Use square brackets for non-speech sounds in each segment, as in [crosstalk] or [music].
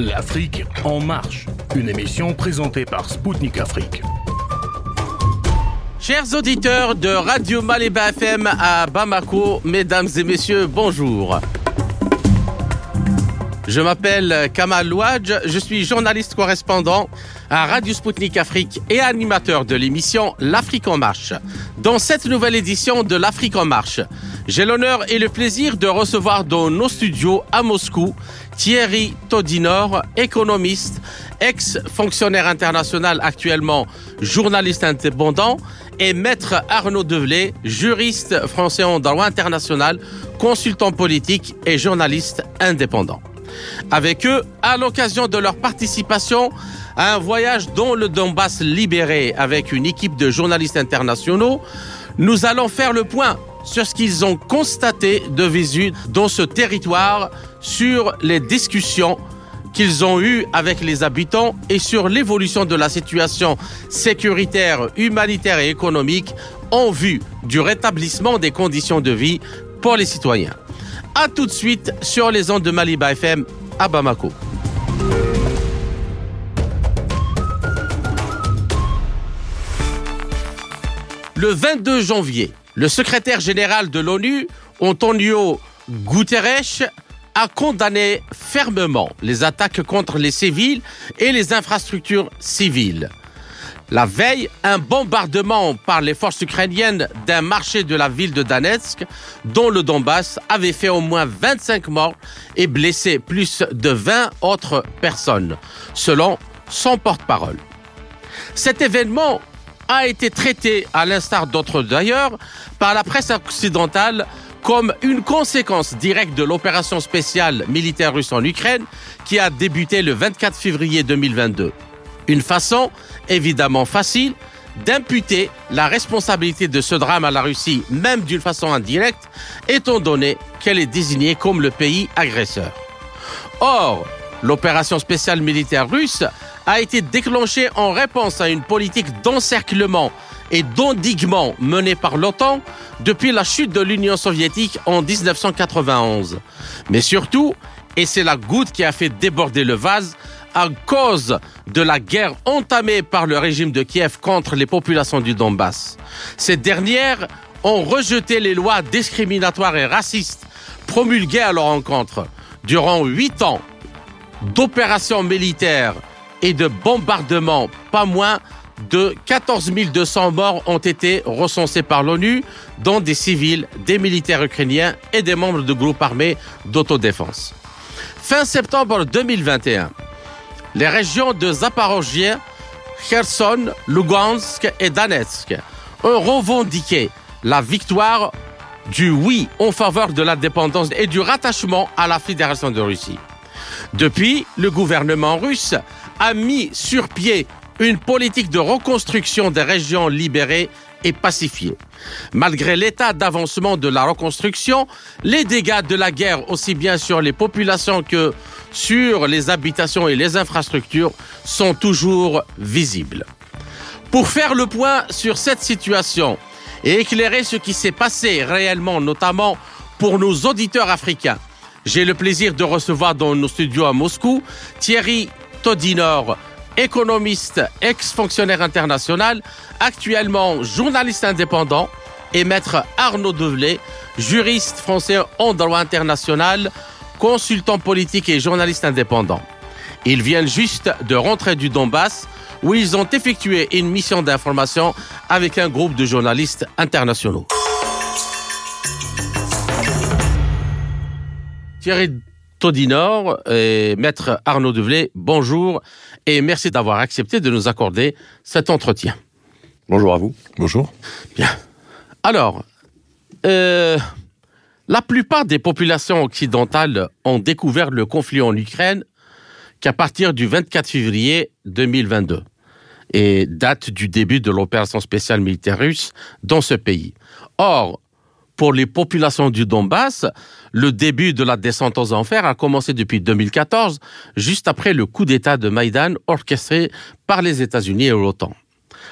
L'Afrique en marche, une émission présentée par Spoutnik Afrique. Chers auditeurs de Radio Maléba FM à Bamako, mesdames et messieurs, bonjour. Je m'appelle Kamal Louadj, je suis journaliste correspondant à Radio Spoutnik Afrique et animateur de l'émission L'Afrique en marche. Dans cette nouvelle édition de L'Afrique en marche, j'ai l'honneur et le plaisir de recevoir dans nos studios à Moscou Thierry Todinor, économiste, ex-fonctionnaire international actuellement journaliste indépendant, et maître Arnaud Develay, juriste français en droit international, consultant politique et journaliste indépendant. Avec eux, à l'occasion de leur participation à un voyage dans le Donbass libéré avec une équipe de journalistes internationaux, nous allons faire le point sur ce qu'ils ont constaté de visu dans ce territoire, sur les discussions qu'ils ont eues avec les habitants et sur l'évolution de la situation sécuritaire, humanitaire et économique en vue du rétablissement des conditions de vie pour les citoyens. A tout de suite sur les ondes de Maliba FM à Bamako. Le 22 janvier, le secrétaire général de l'ONU, Antonio Guterres, a condamné fermement les attaques contre les civils et les infrastructures civiles. La veille, un bombardement par les forces ukrainiennes d'un marché de la ville de Donetsk, dont le Donbass, avait fait au moins 25 morts et blessé plus de 20 autres personnes, selon son porte-parole. Cet événement a été traité, à l'instar d'autres d'ailleurs, par la presse occidentale comme une conséquence directe de l'opération spéciale militaire russe en Ukraine qui a débuté le 24 février 2022. Une façon évidemment facile d'imputer la responsabilité de ce drame à la Russie, même d'une façon indirecte, étant donné qu'elle est désignée comme le pays agresseur. Or, l'opération spéciale militaire russe a été déclenchée en réponse à une politique d'encerclement et d'endiguement menée par l'OTAN depuis la chute de l'Union soviétique en 1991. Mais surtout, et c'est la goutte qui a fait déborder le vase, à cause de la guerre entamée par le régime de Kiev contre les populations du Donbass. Ces dernières ont rejeté les lois discriminatoires et racistes promulguées à leur encontre. Durant huit ans d'opérations militaires et de bombardements, pas moins de 14 200 morts ont été recensés par l'ONU, dont des civils, des militaires ukrainiens et des membres de groupes armés d'autodéfense. Fin septembre 2021, les régions de Zaporozhye, Kherson, Lugansk et Donetsk ont revendiqué la victoire du oui en faveur de l'indépendance et du rattachement à la Fédération de Russie. Depuis, le gouvernement russe a mis sur pied une politique de reconstruction des régions libérées et pacifiées. Malgré l'état d'avancement de la reconstruction, les dégâts de la guerre, aussi bien sur les populations que sur les habitations et les infrastructures, sont toujours visibles. Pour faire le point sur cette situation et éclairer ce qui s'est passé réellement, notamment pour nos auditeurs africains, j'ai le plaisir de recevoir dans nos studios à Moscou Thierry Todinor, économiste, ex-fonctionnaire international, actuellement journaliste indépendant, et maître Arnaud Develay, juriste français en droit international, consultant politique et journaliste indépendant. Ils viennent juste de rentrer du Donbass, où ils ont effectué une mission d'information avec un groupe de journalistes internationaux. Thierry Todinor et maître Arnaud Develay, bonjour et merci d'avoir accepté de nous accorder cet entretien. Bonjour à vous. Bonjour. Bien. Alors, euh, la plupart des populations occidentales ont découvert le conflit en Ukraine qu'à partir du 24 février 2022 et date du début de l'opération spéciale militaire russe dans ce pays. Or, pour les populations du Donbass, le début de la descente aux enfers a commencé depuis 2014, juste après le coup d'État de Maïdan orchestré par les États-Unis et l'OTAN.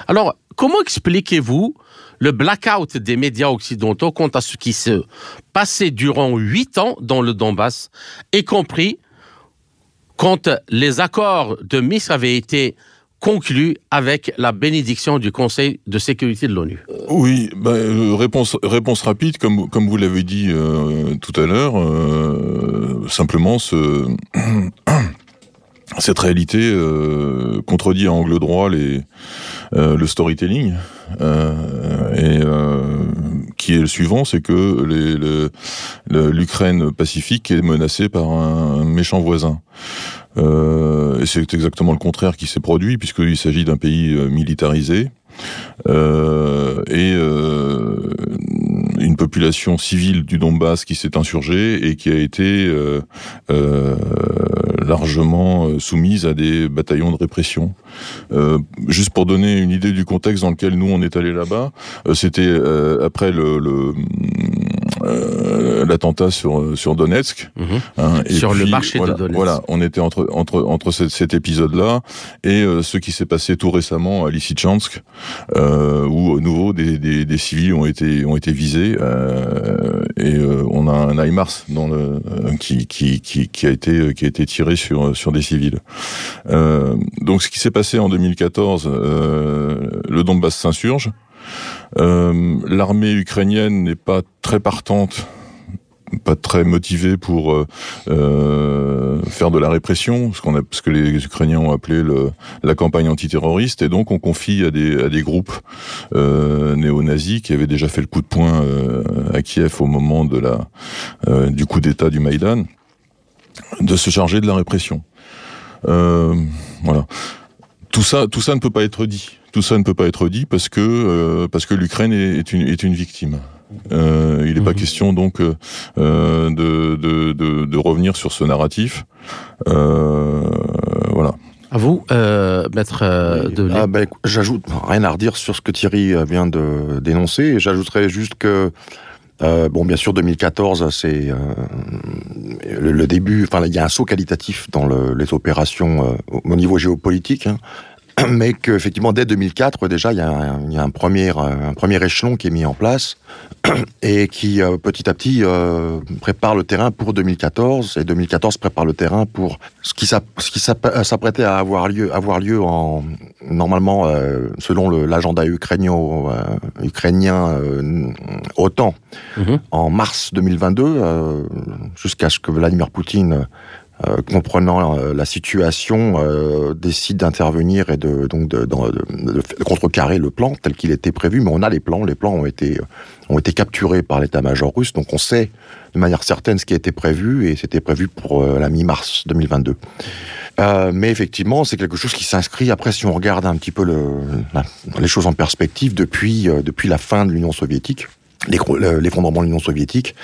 Alors, comment expliquez-vous le blackout des médias occidentaux quant à ce qui se passait durant huit ans dans le Donbass, y compris quand les accords de Minsk avaient été conclus avec la bénédiction du Conseil de sécurité de l'ONU Oui, bah, euh, réponse, rapide, comme, vous l'avez dit euh, tout à l'heure, euh, simplement ce... [clears throat] cette réalité contredit à angle droit le storytelling qui est le suivant, c'est que l'Ukraine pacifique est menacée par un, méchant voisin. Et c'est exactement le contraire qui s'est produit puisqu'il s'agit d'un pays militarisé et une population civile du Donbass qui s'est insurgée et qui a été euh, euh, largement euh, soumise à des bataillons de répression. Euh, juste pour donner une idée du contexte dans lequel nous on est allé là-bas, euh, c'était après le euh, l'attentat sur sur Donetsk. Mhm. Hein, et sur le marché voilà, de Donetsk. Voilà, on était entre entre entre cet, cet épisode-là et euh, ce qui s'est passé tout récemment à Lysychansk, euh, où à nouveau des, des, des, civils ont été ont été visés euh, et euh, on a un HIMARS dans le qui, qui qui qui a été qui a été tiré sur sur des civils. donc ce qui s'est passé en 2014, le Donbass s'insurge. Euh, l'armée ukrainienne n'est pas très partante pas très motivée pour euh, euh, faire de la répression, ce, a, ce que les Ukrainiens ont appelé la campagne antiterroriste, et donc on confie à des, groupes néo-nazis qui avaient déjà fait le coup de poing à Kiev au moment du coup d'État du Maïdan, de se charger de la répression. voilà. Tout ça, tout ça ne peut pas être dit. Tout ça ne peut pas être dit parce que euh, parce que l'Ukraine est, une est une victime. Euh, il n'est pas mhm. question donc euh, de, de, de, de, revenir sur ce narratif. Euh, voilà. À vous, euh, maître euh, de ah, ben, J'ajoute rien à redire sur ce que Thierry vient de dénoncer. J'ajouterais juste que euh, bon, bien sûr, 2014, c'est euh, le, le, début. Enfin, il y a un saut qualitatif dans le, les opérations euh, au niveau géopolitique. Hein [clears throat] mais qu'effectivement, dès 2004, déjà, il y a, un, il y a un, premier, un premier échelon qui est mis en place [clears throat] et qui, euh, petit à petit, euh, prépare le terrain pour 2014. Et 2014 prépare le terrain pour ce qui s'apprêtait à avoir lieu, avoir lieu en, normalement, euh, selon l'agenda ukrainien, euh, ukrainien euh, OTAN, mm -hmm. en mars 2022, jusqu'à ce que Vladimir Poutine euh, comprenant euh, la situation, euh, décide d'intervenir et de donc de, de, de, contrecarrer le plan tel qu'il était prévu. Mais on a les plans, les plans ont été ont été capturés par l'état-major russe, donc on sait de manière certaine ce qui été prévu et c'était prévu pour la mi-mars 2022. Euh, mais effectivement, c'est quelque chose qui s'inscrit. Après, si on regarde un petit peu le, les choses en perspective depuis depuis la fin de l'Union soviétique, l'effondrement de l'Union soviétique,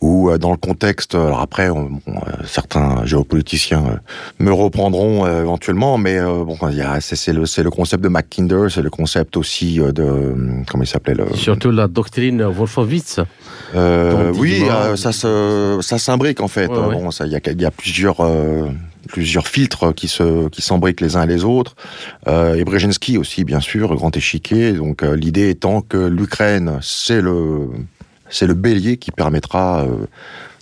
ou euh, dans le contexte, alors après, bon, euh, certains géopoliticiens euh, me reprendront éventuellement, mais bon, c'est le, le concept de Mackinder, c'est le concept aussi de, comment il s'appelait le... Surtout la doctrine Wolfowitz. Euh, oui, ça, se, ça s'imbrique en fait. Ouais, ouais. Bon, il y a, y a plusieurs plusieurs filtres qui se qui s'embriquent les uns les autres. Euh, et Brzezinski aussi, bien sûr, grand échiquier. Donc euh, l'idée étant que l'Ukraine, c'est le c'est le bélier qui permettra euh,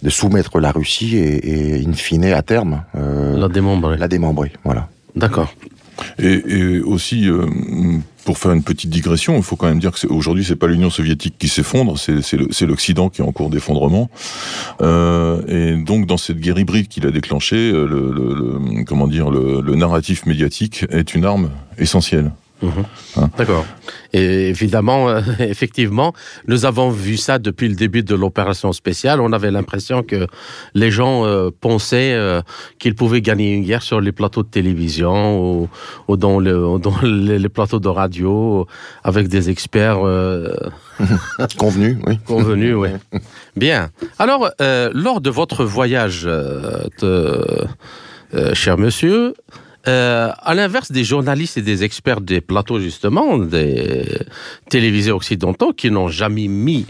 de soumettre la Russie et, et in fine à terme la démembrer. La démembrer, voilà. D'accord. Et, aussi, euh, pour faire une petite digression, il faut quand même dire que aujourd'hui, c'est pas l'Union soviétique qui s'effondre, c'est l'Occident qui est en cours d'effondrement. Euh, et donc, dans cette guerre hybride qu'il a déclenchée, le, le, le, comment dire, le narratif médiatique est une arme essentielle. Mmh. Hein D'accord. Et évidemment, euh, [laughs] effectivement, nous avons vu ça depuis le début de l'opération spéciale. On avait l'impression que les gens euh, pensaient euh, qu'ils pouvaient gagner une guerre sur les plateaux de télévision ou, ou dans, le, dans [laughs] les, les, plateaux de radio avec des experts [laughs] convenus. Oui. Convenus, oui. Bien. Alors, lors de votre voyage, de, cher monsieur, euh, à l'inverse des journalistes et des experts des plateaux, justement, des télévisés occidentaux qui n'ont jamais mis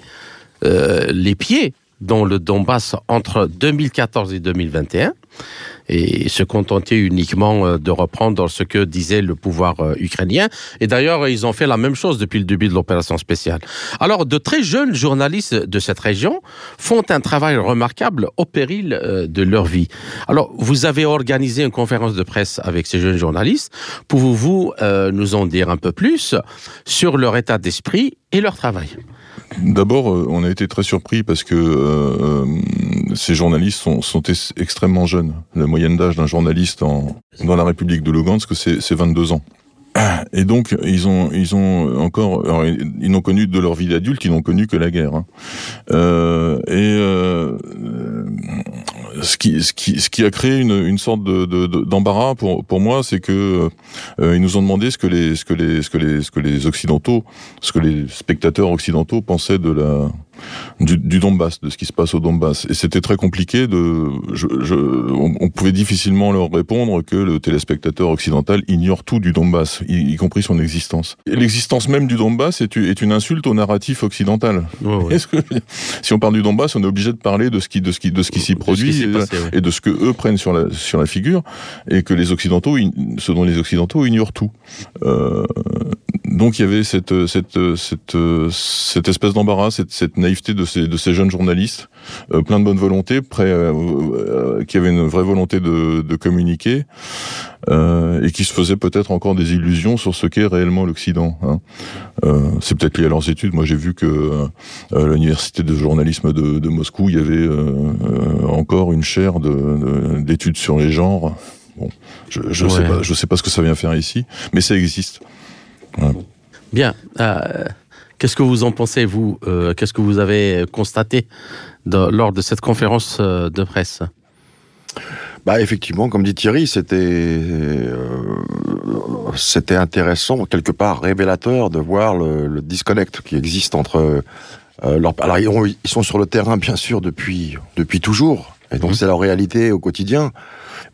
euh, les pieds dans le Donbass entre 2014 et 2021, et se contenter uniquement euh, de reprendre ce que disait le pouvoir euh, ukrainien. Et d'ailleurs, ils ont fait la même chose depuis le début de l'opération spéciale. Alors, de très jeunes journalistes de cette région font un travail remarquable au péril euh, de leur vie. Alors, vous avez organisé une conférence de presse avec ces jeunes journalistes. Pouvez-vous nous en dire un peu plus sur leur état d'esprit et leur travail? D'abord, on a été très surpris parce que ces journalistes sont, extrêmement jeunes. La moyenne d'âge d'un journaliste dans la République de Lugansk, c'est 22 ans. Et donc ils ont ils ont encore ils n'ont connu de leur vie d'adulte ils n'ont connu que la guerre hein. euh, et euh, ce qui ce qui ce qui a créé une, une sorte de d'embarras pour pour moi c'est que euh, ils nous ont demandé ce que les ce que les ce que les ce que les occidentaux ce que les spectateurs occidentaux pensaient de la du, du, Donbass, de ce qui se passe au Donbass. Et c'était très compliqué de, je, je, on, pouvait difficilement leur répondre que le téléspectateur occidental ignore tout du Donbass, y, compris son existence. L'existence même du Donbass est, est, une insulte au narratif occidental. Que, si on parle du Donbass, on est obligé de parler de ce qui, de ce qui, de ce qui s'y produit et, de ce que eux prennent sur la, sur la figure et que les occidentaux, ce dont les occidentaux ignorent tout. Euh, donc il y avait cette, cette, cette, cette espèce d'embarras, cette, cette naïveté de ces, de ces jeunes journalistes, euh, plein de bonne volonté, prêts, euh, euh, qui avaient une vraie volonté de, de communiquer, euh, et qui se faisaient peut-être encore des illusions sur ce qu'est réellement l'Occident. Hein. C'est peut-être lié à leurs études. Moi, j'ai vu que à l'université de journalisme de, de, Moscou, il y avait encore une chaire d'études de, sur les genres. Bon, je ne je sais pas, je sais pas ce que ça vient faire ici, mais ça existe. Bien. Euh, qu'est-ce que vous en pensez, vous euh, Qu'est-ce que vous avez constaté lors de cette conférence euh, de presse? Bah effectivement, comme dit Thierry, c'était c'était intéressant, quelque part révélateur de voir le, disconnect qui existe entre leur, alors ils, sont sur le terrain bien sûr depuis depuis toujours, et donc mmh. c'est leur réalité au quotidien.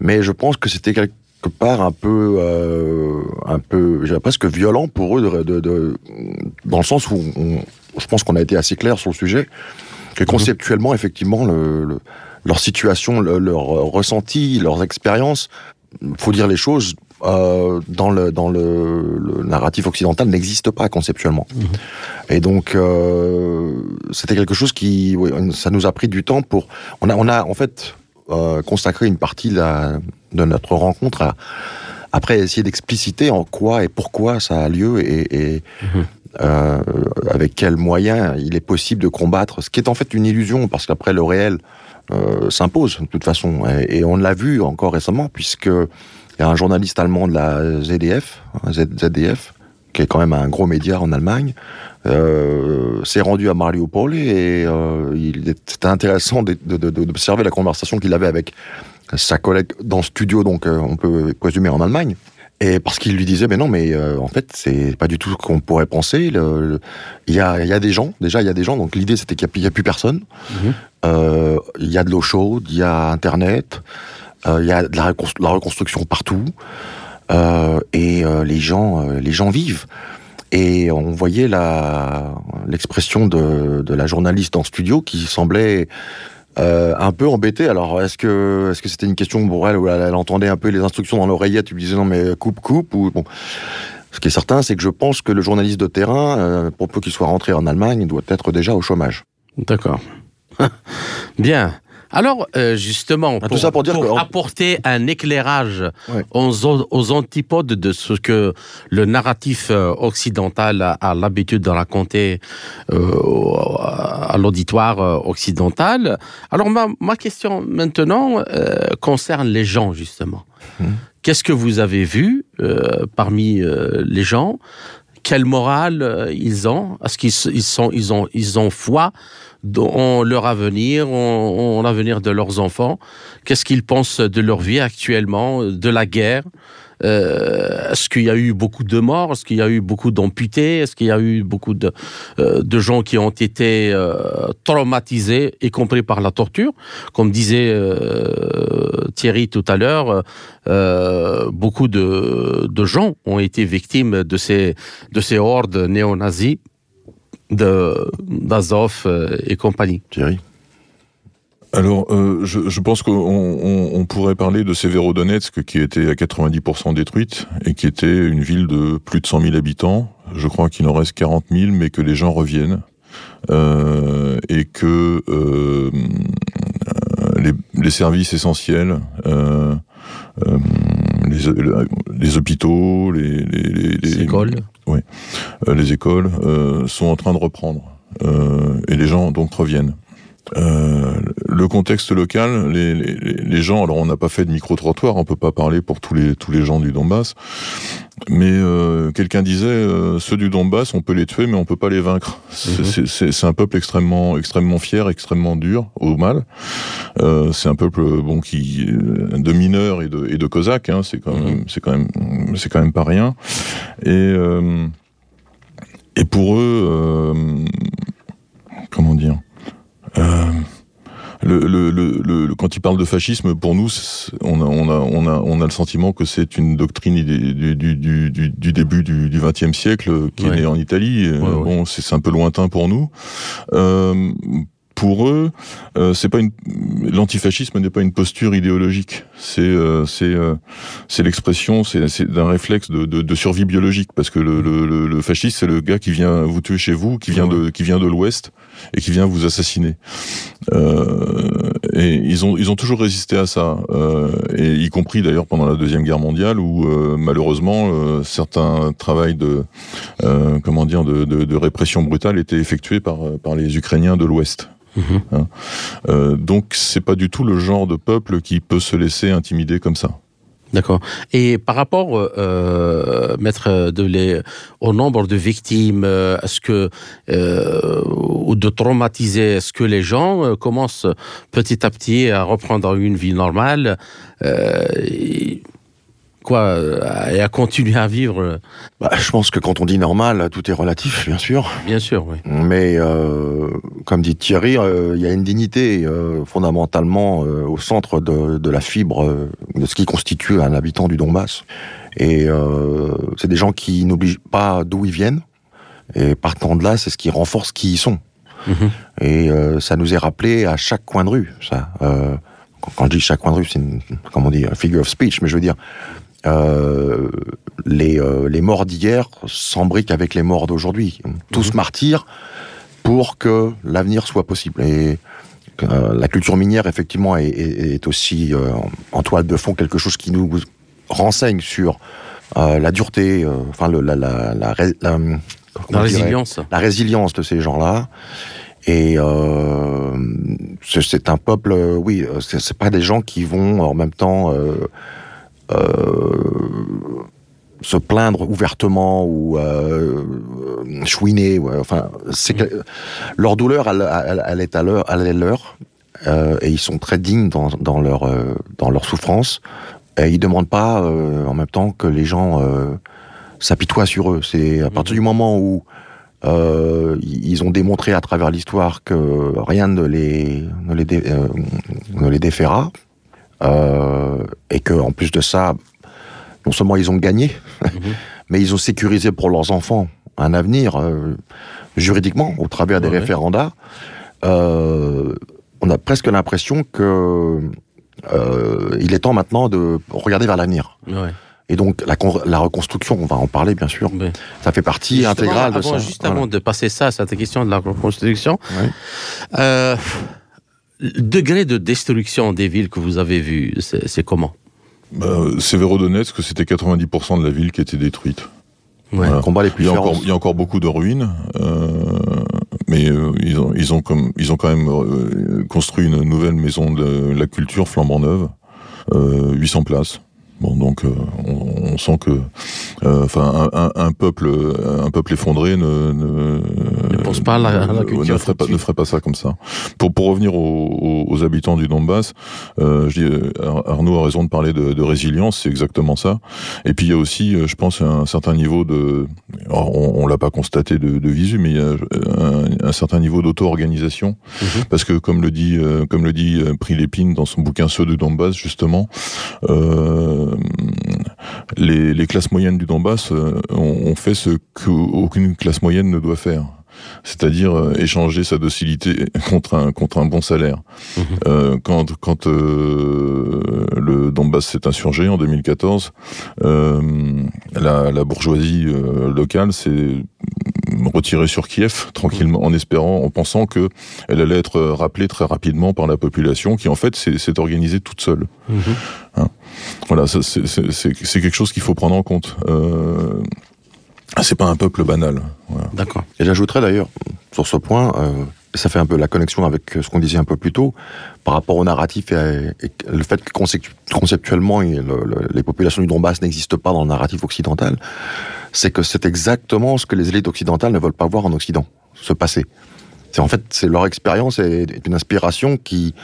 Mais je pense que c'était quelque part un peu, euh, un peu, presque violent pour eux, de, de, dans le sens où je pense qu'on a été assez clair sur le sujet, que mhm. conceptuellement, effectivement, le, leur situation, leur ressenti, leurs expériences, faut dire les choses, euh, dans le dans le, le narratif occidental n'existe pas conceptuellement. Mhm. Et donc euh, c'était quelque chose qui, ça nous a pris du temps pour. On a on a en fait euh, consacré une partie de, de notre rencontre à après essayer d'expliciter en quoi et pourquoi ça a lieu et, et mhm. euh, avec quels moyens il est possible de combattre, ce qui est en fait une illusion parce qu'après le réel euh, s'impose de toute façon et, on l'a vu encore récemment puisque il y a un journaliste allemand de la ZDF, ZDF, qui est quand même un gros média en Allemagne, euh, s'est rendu à Mariupol et euh, il était intéressant d'observer la conversation qu'il avait avec sa collègue dans le studio, donc euh, on peut présumer en Allemagne. Et parce qu'il lui disait, mais non, mais euh, en fait, c'est pas du tout ce qu'on pourrait penser. Il y, a, y, a, des gens, déjà, il y a des gens. Donc l'idée, c'était qu'il n'y a, plus personne. Mhm. Euh, il y a de l'eau chaude, il y a Internet, il y a de la, la reconstruction partout. et les gens, les gens vivent. Et on voyait l'expression de, de la journaliste en studio qui semblait euh, un peu embêtée. Alors, est-ce que est-ce que c'était une question pour elle où elle, entendait un peu les instructions dans l'oreillette, lui disais non mais coupe coupe ou bon. Ce qui est certain, c'est que je pense que le journaliste de terrain, euh, pour peu qu'il soit rentré en Allemagne, doit être déjà au chômage. D'accord. [laughs] Bien. Alors, euh, justement, pour, ça pour, dire apporter un éclairage aux, antipodes de ce que le narratif euh, occidental a, l'habitude de raconter euh, à l'auditoire occidental, alors ma, question maintenant concerne les gens, justement. Hum. Qu'est-ce que vous avez vu parmi les gens? Quelle morale ils ont? Est-ce qu'ils ils sont, ils ont, ils ont foi en leur avenir, en, l'avenir de leurs enfants. Qu'est-ce qu'ils pensent de leur vie actuellement, de la guerre? Euh, Est-ce qu'il y a eu beaucoup de morts? Est-ce qu'il y a eu beaucoup d'amputés? Est-ce qu'il y a eu beaucoup de, euh, de gens qui ont été euh, traumatisés, y compris par la torture? Comme disait Thierry tout à l'heure, beaucoup de, de gens ont été victimes de ces, de ces hordes néo-nazis d'Azov euh, et compagnie. Thierry Alors, euh, je, je, pense qu'on on, on pourrait parler de Severodonetsk, qui était à 90% détruite, et qui était une ville de plus de 100 000 habitants. Je crois qu'il en reste 40 000, mais que les gens reviennent. Euh, et que euh, les, les, services essentiels, les, les, hôpitaux, les, les écoles, euh, les écoles sont en train de reprendre. et les gens donc reviennent. Euh, le contexte local, les, les, les gens, alors on n'a pas fait de micro-trottoir, on peut pas parler pour tous les, tous les gens du Donbass, mais euh, quelqu'un disait, euh, ceux du Donbass, on peut les tuer, mais on peut pas les vaincre. C'est un peuple extrêmement, extrêmement fier, extrêmement dur, au mal. Euh, c'est un peuple bon qui de mineurs et de, et de cosaques, hein, c'est quand même, mm-hmm. c'est quand même, c'est quand même pas rien. Et euh, et pour eux, comment dire? euh, le, le, le, quand il parle de fascisme, pour nous, on a, on a, on a, on a le sentiment que c'est une doctrine du, du, du, du début du XXe siècle qui est née en Italie. Ouais, bon, c'est un peu lointain pour nous. Euh, pour eux, euh, c'est pas une l'antifascisme n'est pas une posture idéologique. C'est euh, c'est euh, c'est l'expression, c'est d'un réflexe de, de, de, survie biologique parce que le, le, le fasciste c'est le gars qui vient vous tuer chez vous, qui vient de qui vient de l'Ouest et qui vient vous assassiner. Euh, et ils ont ils ont toujours résisté à ça, euh, et y compris d'ailleurs pendant la deuxième guerre mondiale où euh, malheureusement euh, certains travails de euh, comment dire de, de, de répression brutale étaient effectués par par les Ukrainiens de l'Ouest. Mmh. Hein. Donc c'est pas du tout le genre de peuple qui peut se laisser intimider comme ça. D'accord. Et par rapport, euh, maître de les, au nombre de victimes, est-ce que euh, ou de traumatiser, est-ce que les gens euh, commencent petit à petit à reprendre une vie normale euh, quoi et à continuer à vivre bah, Je pense que quand on dit normal, tout est relatif, bien sûr. Bien sûr, oui. Mais euh, comme dit Thierry, il euh, y a une dignité euh, fondamentalement euh, au centre de, de, la fibre euh, de ce qui constitue un habitant du Donbass. Et euh, c'est des gens qui n'obligent pas d'où ils viennent. Et partant de là, c'est ce qui renforce qui ils sont. Mmh. Et ça nous est rappelé à chaque coin de rue, ça. quand je dis chaque coin de rue, c'est une, comment on dit, figure of speech, mais je veux dire, euh, les, euh, les morts d'hier s'embriquent avec les morts d'aujourd'hui. Tous mmh. martyrs pour que l'avenir soit possible. Et euh, la culture minière, effectivement, est, est, est aussi en toile de fond quelque chose qui nous renseigne sur la dureté, enfin le, la, la, la, la, la résilience. la résilience de ces gens-là. Et c'est un peuple, oui, c'est pas des gens qui vont en même temps se plaindre ouvertement ou euh, chouiner. Ouais, enfin, c'est que leur douleur, elle, elle, elle est à leur, elle est leur, euh, et ils sont très dignes dans, dans leur euh, dans leur souffrance. Et ils demandent pas euh, en même temps que les gens euh, s'apitoient sur eux. C'est à partir mmh. du moment où euh, ils ont démontré à travers l'histoire que rien ne les ne les, dé, euh, ne les déféra euh, et que en plus de ça, non seulement ils ont gagné, mmh. [laughs] mais ils ont sécurisé pour leurs enfants un avenir euh, juridiquement au travers des ouais. référendats. Euh, on a presque l'impression que il est temps maintenant de regarder vers l'avenir. Ouais. Et donc la, la, reconstruction, on va en parler bien sûr, ça fait partie intégrale avant, de ça. Juste voilà. avant de passer ça, cette question de la reconstruction, le degré de destruction des villes que vous avez vues, c'est comment? Bah, Severodonetsk, c'était 90% de la ville qui était détruite. Ouais. Voilà. Combat les plus il, y a encore, il y a encore beaucoup de ruines, euh, mais euh, ils, ont, ils, ont comme, ils ont quand même euh, construit une nouvelle maison de la culture flambant neuve, 800 places. Bon, donc euh, on, on, sent que, euh, enfin, un, un, un, peuple, un peuple effondré ne ne, ne pense pas à la, à la culture, ne ferait pas, ne ferait pas ça comme ça. Pour pour revenir aux, habitants du Donbass, euh, je dis Arnaud a raison de parler de, de résilience, c'est exactement ça. Et puis il y a aussi, je pense, un certain niveau de, on, on l'a pas constaté de, de, visu, mais il y a un, un certain niveau d'auto-organisation, -hmm. parce que comme le dit, comme le dit Prilépine dans son bouquin Ceux de Donbass justement. Euh, les, les, classes moyennes du Donbass euh, ont, ont fait ce qu'aucune classe moyenne ne doit faire. c'est-à-dire euh, échanger sa docilité [laughs] contre un contre un bon salaire. Mhm. Euh, quand quand euh, le Donbass s'est insurgé en 2014, euh, la, la bourgeoisie euh, locale s'est retirée sur Kiev tranquillement, en espérant, en pensant que elle allait être rappelée très rapidement par la population, qui en fait s'est organisée toute seule. Mhm. Voilà, ça, c'est c'est- c'est- c'est quelque chose qu'il faut prendre en compte. Euh, c'est pas un peuple banal. Voilà. D'accord. Et j'ajouterais d'ailleurs, sur ce point, euh, ça fait un peu la connexion avec ce qu'on disait un peu plus tôt, par rapport au narratif et, et le fait que concept- conceptuellement, il- le- le- les populations du Donbass n'existent pas dans le narratif occidental, c'est que c'est exactement ce que les élites occidentales ne veulent pas voir en Occident, se passer. C'est en fait, c'est leur expérience et une inspiration qui,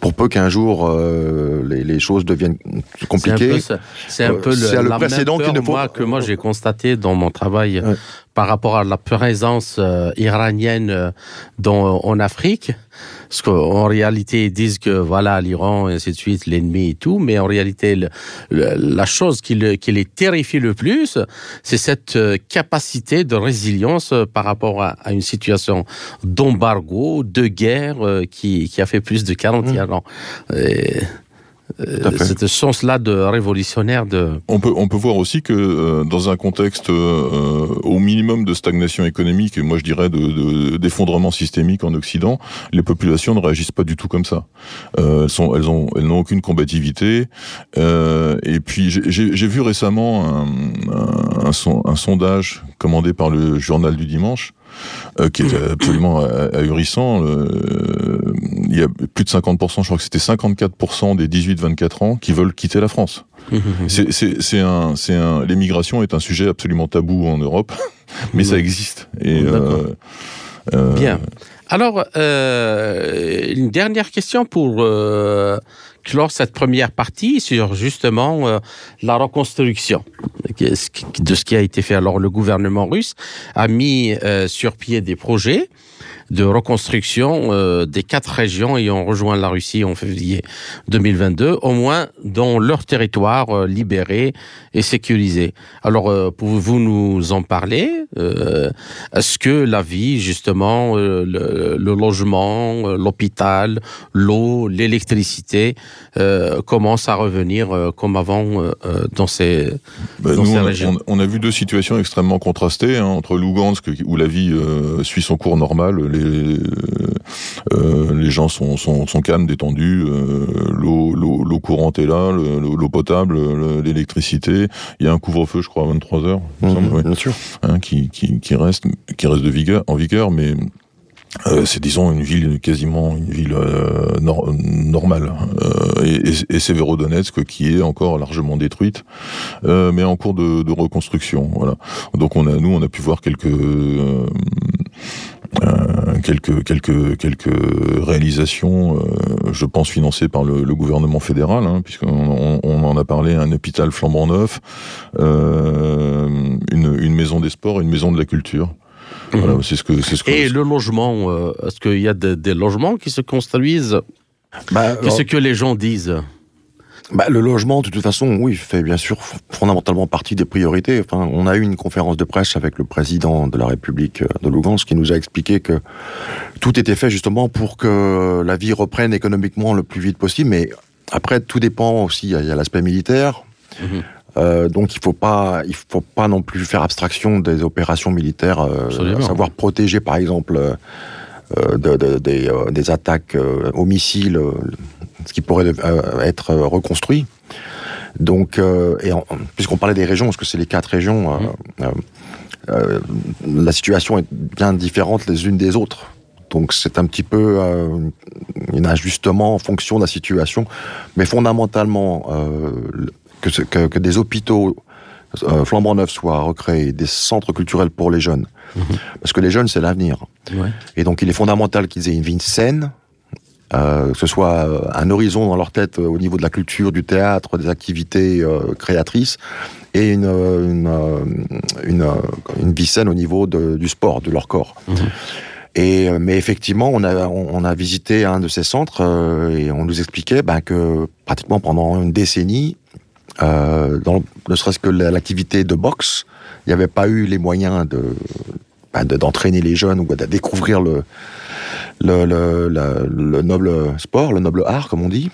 pour peu qu'un jour euh, les, les choses deviennent C'est un compliquées, peu, c'est un Euh, peu le, le précédent peur, ne faut- moi, que moi j'ai constaté dans mon travail Ouais. Par rapport à la présence euh, iranienne euh, dans, en Afrique. Parce qu'en réalité, ils disent que voilà, l'Iran, et ainsi de suite, l'ennemi et tout, mais en réalité, le- le- la chose qui, le- qui les terrifie le plus, c'est cette euh, capacité de résilience euh, par rapport à, à une situation d'embargo, de guerre euh, qui, qui a fait plus de 41 ans. Et, euh, ce sens-là de révolutionnaire de... On peut, on peut voir aussi que euh, dans un contexte euh, au minimum de stagnation économique et moi je dirais de, de- d'effondrement systémique en Occident, les populations ne réagissent pas du tout comme ça. Euh, elles sont, elles ont, elles n'ont aucune combativité. Euh, et puis j'ai- vu récemment un, un, un son- un sondage commandé par le journal du dimanche. Euh, qui est absolument ah- ahurissant. Euh, il y a plus de 50%, je crois que c'était 54% des 18-24 ans qui veulent quitter la France. [laughs] C'est- un, c'est un, l'émigration est un sujet absolument tabou en Europe, [laughs] mais ça existe. Et euh, euh, Bien. Alors, euh, une dernière question pour euh, clore cette première partie sur justement euh, la reconstruction de ce qui a été fait. Alors, le gouvernement russe a mis euh, sur pied des projets de reconstruction euh, des quatre régions ayant rejoint la Russie en février 2022, au moins dans leur territoire libéré et sécurisé. Alors, euh, pouvez-vous nous en parler Euh, Est-ce que la vie, justement, euh, le, le logement, l'hôpital, l'eau, l'électricité commencent à revenir comme avant dans ces... bah, dans nous, ces on a, régions? on- a vu deux situations extrêmement contrastées hein, entre Lugansk où la vie suit son cours normal, les, les gens sont, sont, sont calmes, détendus, euh, l'eau, l'eau, l'eau courante est là, le- l'eau, potable, le- l'électricité. Il y a un couvre-feu, je crois, à 23 heures, il me semble, bien sûr. hein, qui, qui, qui reste, qui reste de vigueur, en vigueur, mais euh, c'est disons une ville quasiment une ville euh, nor- normale. Euh, et, et, et qui est encore largement détruite, euh, mais en cours de, de reconstruction. Voilà. Donc on a, nous, on a pu voir quelques euh, quelques quelques quelques réalisations, euh, je pense financées par le, le gouvernement fédéral, hein, puisqu'on on, on en a parlé, un hôpital flambant neuf, euh, une, une maison des sports, une maison de la culture. Voilà, c'est ce que c'est ce que Et le logement, euh, est-ce qu'il y a de- des logements qui se construisent? Bah, Qu'est-ce que les gens disent? Bah, le logement, de toute façon, oui, fait bien sûr fondamentalement partie des priorités. Enfin, on a eu une conférence de presse avec le président de la République euh, de Lugansk qui nous a expliqué que tout était fait justement pour que la vie reprenne économiquement le plus vite possible. Mais après, tout dépend aussi. Il y a- l'aspect militaire. Mhm. Euh, donc il faut pas, il faut pas non plus faire abstraction des opérations militaires, euh, savoir protéger par exemple euh, de- de- des, des attaques aux missiles, ce qui pourrait euh, être euh, reconstruit. Donc, euh, et puisqu'on parlait des régions, parce que c'est les quatre régions, euh, euh, euh, la situation est bien différente les unes des autres. Donc c'est un petit peu un ajustement en fonction de la situation, mais fondamentalement le- que, ce- que, que des hôpitaux flambant neufs soient recréés, des centres culturels pour les jeunes, parce que les jeunes c'est l'avenir. Ouais. Et donc, il est fondamental qu'ils aient une vie saine, euh, que ce soit euh, un horizon dans leur tête euh, au niveau de la culture, du théâtre, des activités euh, créatrices, et une, une, une, une vie saine au niveau de- du sport, de leur corps. Et, euh, mais effectivement, on a, on, a visité un de ces centres euh, et on nous expliquait ben, que pratiquement pendant une décennie, euh, dans, ne serait-ce que la- l'activité de boxe, il n'y avait pas eu les moyens de de- d'entraîner les jeunes ou de découvrir le, le, le, le- le noble sport, le noble art, comme on dit,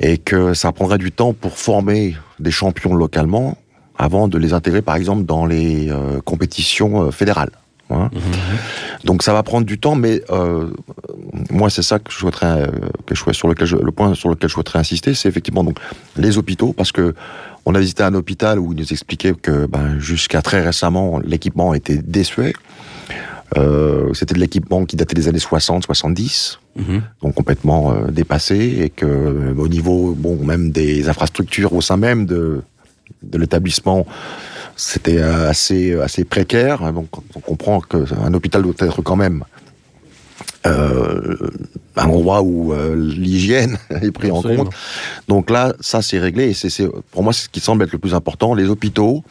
et que ça prendrait du temps pour former des champions localement avant de les intégrer, par exemple, dans les euh, compétitions euh, fédérales. Hein. Donc ça va prendre du temps, mais euh, moi c'est ça que je souhaiterais, euh, que je souhaite- sur lequel je- le point sur lequel je souhaiterais insister, c'est effectivement donc les hôpitaux, parce que on a visité un hôpital où ils nous expliquaient que ben, jusqu'à très récemment l'équipement était désuet. Euh, C'était de l'équipement qui datait des années 60-70, Mhm. donc complètement euh, dépassé, et que euh, au niveau bon même des infrastructures au sein même de de l'établissement, c'était euh, assez assez précaire. Donc on comprend que un hôpital doit être quand même euh, un endroit où euh, l'hygiène [laughs] est pris en compte. Donc là, ça c'est réglé. Et c'est c'est- pour moi c'est ce qui semble être le plus important. Les hôpitaux,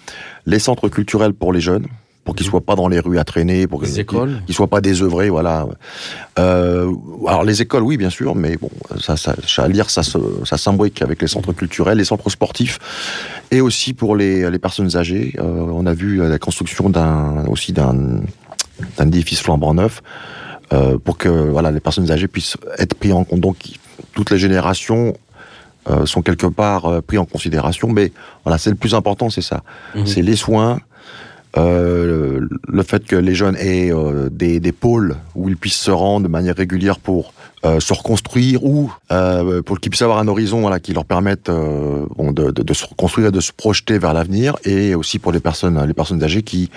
les centres culturels pour les jeunes, pour qu'ils soient pas dans les rues à traîner, pour qu'ils qu'ils soient pas désœuvrés, voilà. Euh, alors les écoles, oui, bien sûr, mais bon, ça, ça, ça à lire, ça, s'imbrique avec les centres culturels, les centres sportifs, et aussi pour les, les personnes âgées. Euh, on a vu la construction d'un aussi d'un édifice flambant neuf euh, pour que voilà les personnes âgées puissent être pris en compte. Donc toutes les générations euh, sont quelque part euh, pris en considération, mais voilà, c'est le plus important, c'est ça. Mhm. C'est les soins, euh, le fait que les jeunes aient euh, des, des pôles où ils puissent se rendre de manière régulière pour euh, se reconstruire ou euh, pour qu'ils puissent avoir un horizon voilà, qui leur permette euh, bon, de, de, de se reconstruire et de se projeter vers l'avenir et aussi pour les personnes, les personnes âgées qui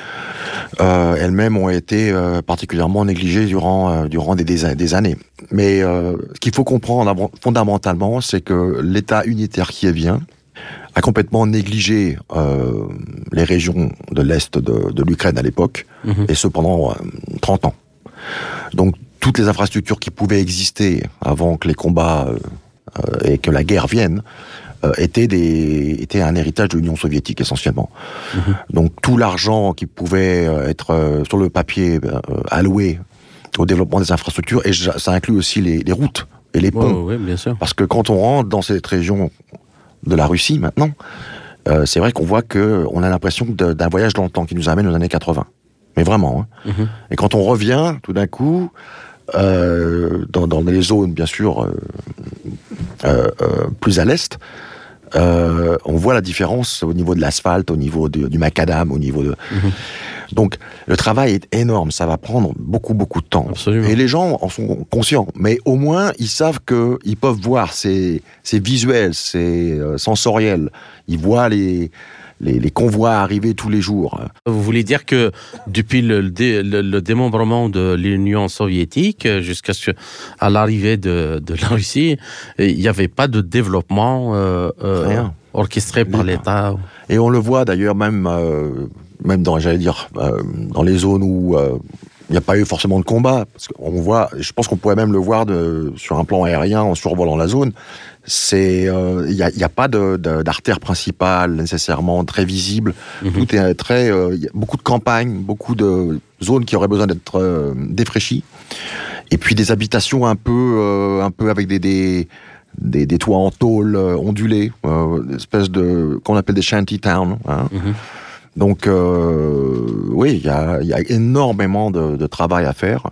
elles-mêmes ont été particulièrement négligées durant, durant des, des, années. Mais ce qu'il faut comprendre fondamentalement, c'est que l'État unitaire qui est bien a complètement négligé euh, les régions de l'Est de, de l'Ukraine à l'époque, Mhm. et ce pendant euh, 30 ans. Donc toutes les infrastructures qui pouvaient exister avant que les combats euh, euh, et que la guerre vienne euh, étaient, des, étaient un héritage de l'Union soviétique essentiellement. Donc tout l'argent qui pouvait euh, être euh, sur le papier euh, alloué au développement des infrastructures, et ça inclut aussi les, les routes et les ponts. Oui, bien sûr. Parce que quand on rentre dans cette région de la Russie maintenant, euh, c'est vrai qu'on voit que on a l'impression d'un voyage dans le temps qui nous amène aux années 80. Mais vraiment. hein. Mhm. Et quand on revient, tout d'un coup, euh, dans, dans les zones, bien sûr, euh, plus à l'est, on voit la différence au niveau de l'asphalte, au niveau de- du macadam, au niveau de... Mhm. Donc, le travail est énorme, ça va prendre beaucoup, beaucoup de temps. Absolument. Et les gens en sont conscients. Mais au moins, ils savent qu'ils peuvent voir, c'est c'est visuel, c'est euh, sensoriel. Ils voient les, les, les convois arriver tous les jours. Vous voulez dire que depuis le, dé- le- le démembrement de l'Union soviétique euh, jusqu'à à l'arrivée de, de la Russie, euh, il n'y avait pas de développement euh, euh, orchestré par l'État. Et on le voit d'ailleurs même, euh, même dans, j'allais dire, euh, dans les zones où euh, il n'y a pas eu forcément de combat. Parce qu'on voit, je pense qu'on pourrait même le voir de, sur un plan aérien en survolant la zone. C'est, euh, il n'y a, pas d'artère principale nécessairement très visible. Mhm. Tout est très, euh, il y a beaucoup de campagnes, beaucoup de zones qui auraient besoin d'être euh, défraîchies. Et puis des habitations un peu, euh, un peu avec des, des des, des toits en tôle euh, ondulés, euh, espèce de qu'on appelle des shanty towns. hein. Mhm. Donc euh, oui, il y a, il y a énormément de, de travail à faire,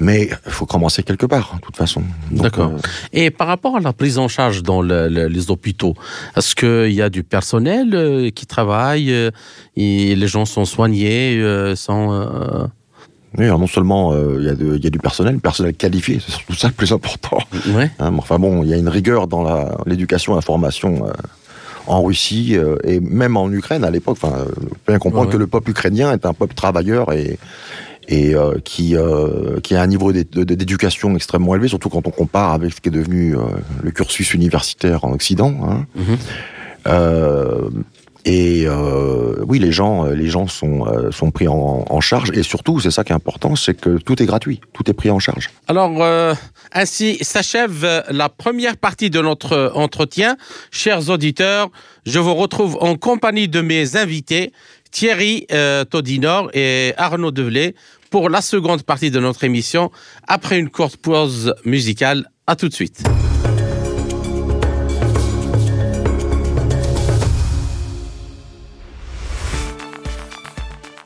mais il faut commencer quelque part, de toute façon. D'accord. euh, Et par rapport à la prise en charge dans le- le- les hôpitaux, est-ce qu'il y a du personnel euh, qui travaille et les gens sont soignés sans, euh, oui, alors non seulement euh, il y, a y du personnel, personnel qualifié, c'est surtout ça le plus important. ouais. hein. Enfin bon, il y a une rigueur dans l'éducation et la formation euh, en Russie euh, et même en Ukraine à l'époque. Enfin, euh, bien comprendre Ouais. que le peuple ukrainien est un peuple travailleur et et euh, qui euh, qui a un niveau d'éducation extrêmement élevé, surtout quand on compare avec ce qui est devenu euh, le cursus universitaire en Occident. hein. Mhm. Et euh, oui, les gens, euh, les gens sont, euh, sont pris en, charge. Et surtout, c'est ça qui est important, c'est que tout est gratuit, tout est pris en charge. Alors, ainsi s'achève la première partie de notre entretien. Chers auditeurs, je vous retrouve en compagnie de mes invités, Thierry Todinor et Arnaud Develay, pour la seconde partie de notre émission, après une courte pause musicale. À tout de suite.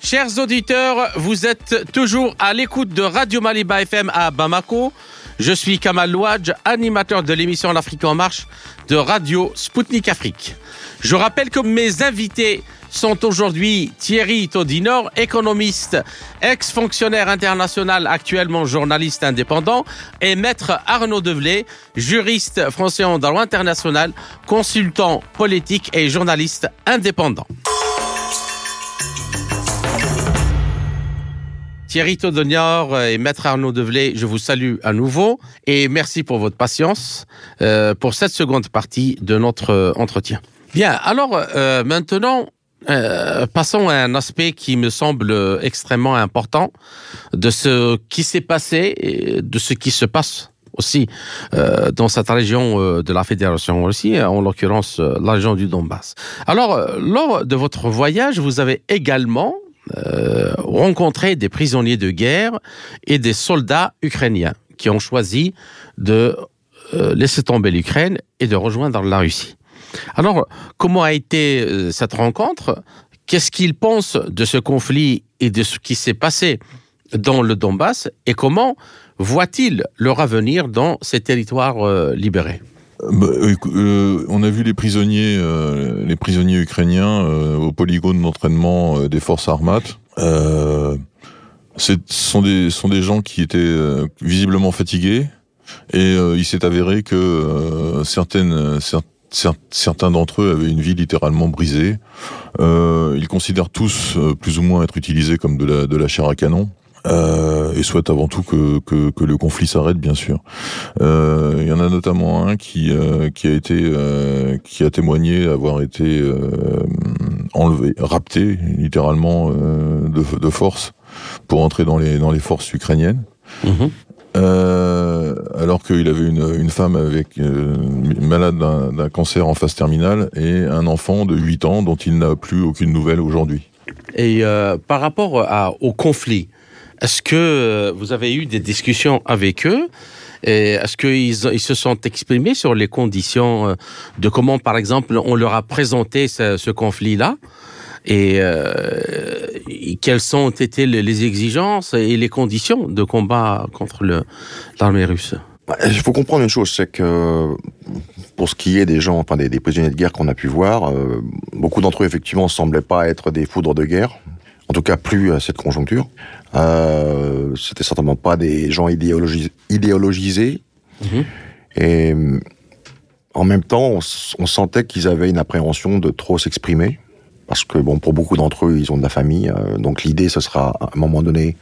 Chers auditeurs, vous êtes toujours à l'écoute de Radio Maliba FM à Bamako. Je suis Kamal Louadj, animateur de l'émission L'Afrique en marche de Radio Spoutnik Afrique. Je rappelle que mes invités sont aujourd'hui Thierry Todinor, économiste, ex-fonctionnaire international, actuellement journaliste indépendant, et maître Arnaud Develay, juriste français en droit international, consultant politique et journaliste indépendant. Thierry Todonior et Maître Arnaud Develay, je vous salue à nouveau et merci pour votre patience euh, pour cette seconde partie de notre euh, entretien. Bien, alors euh, maintenant, euh, passons à un aspect qui me semble extrêmement important de ce qui s'est passé et de ce qui se passe aussi euh, dans cette région euh, de la Fédération aussi, en l'occurrence euh, la région du Donbass. Alors, lors de votre voyage, vous avez également euh, rencontré des prisonniers de guerre et des soldats ukrainiens qui ont choisi de euh, laisser tomber l'Ukraine et de rejoindre la Russie. Alors, comment a été euh, cette rencontre? Qu'est-ce qu'ils pensent de ce conflit et de ce qui s'est passé dans le Donbass Et comment voient-ils leur avenir dans ces territoires libérés? Bah, euh, on a vu les prisonniers, euh, les prisonniers ukrainiens euh, au polygone d'entraînement des forces c'est- ce sont des, gens qui étaient visiblement fatigués et il s'est avéré que certains d'entre eux avaient une vie littéralement brisée. Ils considèrent tous plus ou moins être utilisés comme de la chair à canon. Euh, et souhaitent avant tout que, que, que le conflit s'arrête, bien sûr. Euh, Il y en a notamment un qui euh, qui a été qui a témoigné avoir été enlevé, rapté littéralement de, de force pour entrer dans les dans les forces ukrainiennes. Euh, alors qu'il avait une, une femme avec euh, malade d'un d'un cancer en phase terminale et un enfant de 8 ans dont il n'a plus aucune nouvelle aujourd'hui. Et euh, par rapport à- au conflit, est-ce que euh, vous avez eu des discussions avec eux? Est-ce qu'ils ils se sont exprimés sur les conditions euh, de comment, par exemple, on leur a présenté ce, conflit-là? Et, euh, quelles ont été les, exigences et les conditions de combat contre l'armée russe? Bah, Il faut comprendre une chose, c'est que pour ce qui est des gens, enfin des, prisonniers de guerre qu'on a pu voir, beaucoup d'entre eux effectivement semblaient pas être des foudres de guerre. En tout cas, plus à cette conjoncture. Euh, C'était certainement pas des gens idéologi- idéologisés. Mhm. Et euh, en même temps, on, sentait qu'ils avaient une appréhension de trop s'exprimer. Parce que, bon, pour beaucoup d'entre eux, ils ont de la famille. euh, donc l'idée, ce sera, à un moment donné,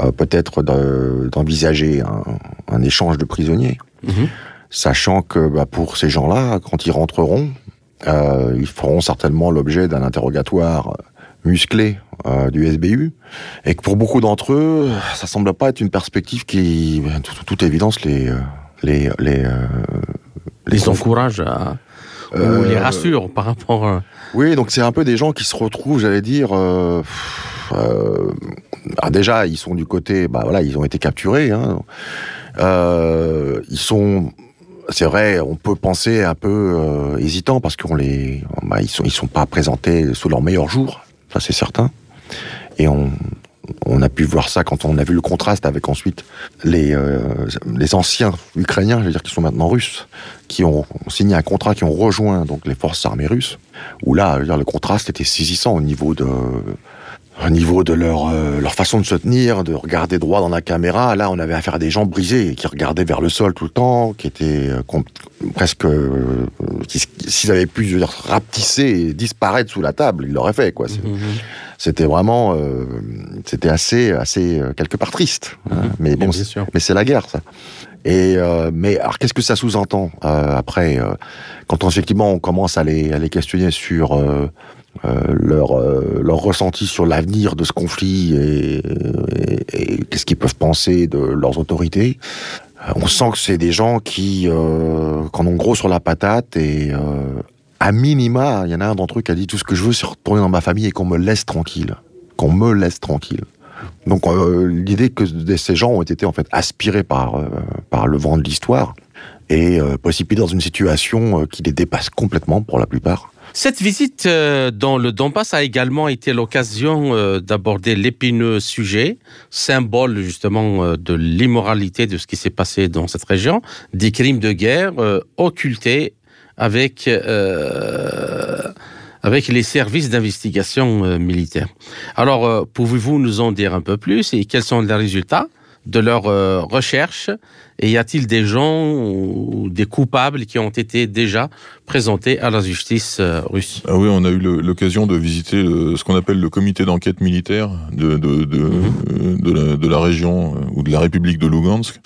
euh, peut-être de- d'envisager un, un échange de prisonniers. Mhm. Sachant que bah, pour ces gens-là, quand ils rentreront, euh, ils feront certainement l'objet d'un interrogatoire musclé euh, du SBU, et que pour beaucoup d'entre eux, ça semble pas être une perspective qui, de toute, toute évidence, les euh, les les, euh, Les encourage à, ou les rassure par rapport à... Oui, donc c'est un peu des gens qui se retrouvent, j'allais dire. ah, déjà, ils sont du côté, bah voilà, ils ont été capturés. Hein. Euh, ils sont, c'est vrai, on peut penser un peu euh, hésitant parce qu'on les, bah, ils sont, ils sont pas présentés sous leur meilleur jour, ça c'est certain. Et on, a pu voir ça quand on a vu le contraste avec ensuite les, euh, les anciens ukrainiens, je veux dire, qui sont maintenant russes, qui ont signé un contrat, qui ont rejoint donc les forces armées russes, où là, je veux dire, le contraste était saisissant au niveau de, au niveau de leur, euh, leur façon de se tenir, de regarder droit dans la caméra. Là, on avait affaire à des gens brisés, qui regardaient vers le sol tout le temps, qui étaient euh, presque, euh, s'ils avaient pu, dire, rapetisser et disparaître sous la table, ils l'auraient fait, quoi. C'est- C'était vraiment, c'était assez, assez quelque part triste. hein. Mais bon, c'est- sûr. mais c'est la guerre, ça. Et euh, mais alors, qu'est-ce que ça sous-entend euh, après euh, quand on, effectivement on commence à les, à les questionner sur euh, leur euh, ressenti sur l'avenir de ce conflit et, qu'est-ce qu'ils peuvent penser de leurs autorités. euh, On sent que c'est des gens qui, euh, en ont gros sur la patate et euh, à minima, il y en a un d'entre eux qui a dit tout ce que je veux, c'est retourner dans ma famille et qu'on me laisse tranquille, qu'on me laisse tranquille. Donc euh, l'idée que ces gens ont été en fait aspirés par par le vent de l'histoire et euh, dans une situation euh, qui les dépasse complètement pour la plupart. Cette visite euh, dans le Donbass a également été l'occasion euh, d'aborder l'épineux sujet, symbole justement de l'immoralité de ce qui s'est passé dans cette région, des crimes de guerre occultés avec, avec les services d'investigation militaire. Alors, pouvez-vous nous en dire un peu plus et quels sont les résultats de leurs recherches Et y a-t-il des gens ou des coupables qui ont été déjà présentés à la justice euh, russe? Ah oui, on a eu l'occasion de visiter le- ce qu'on appelle le comité d'enquête militaire de, de, de, de, la, de la région euh, ou de la République de Lugansk.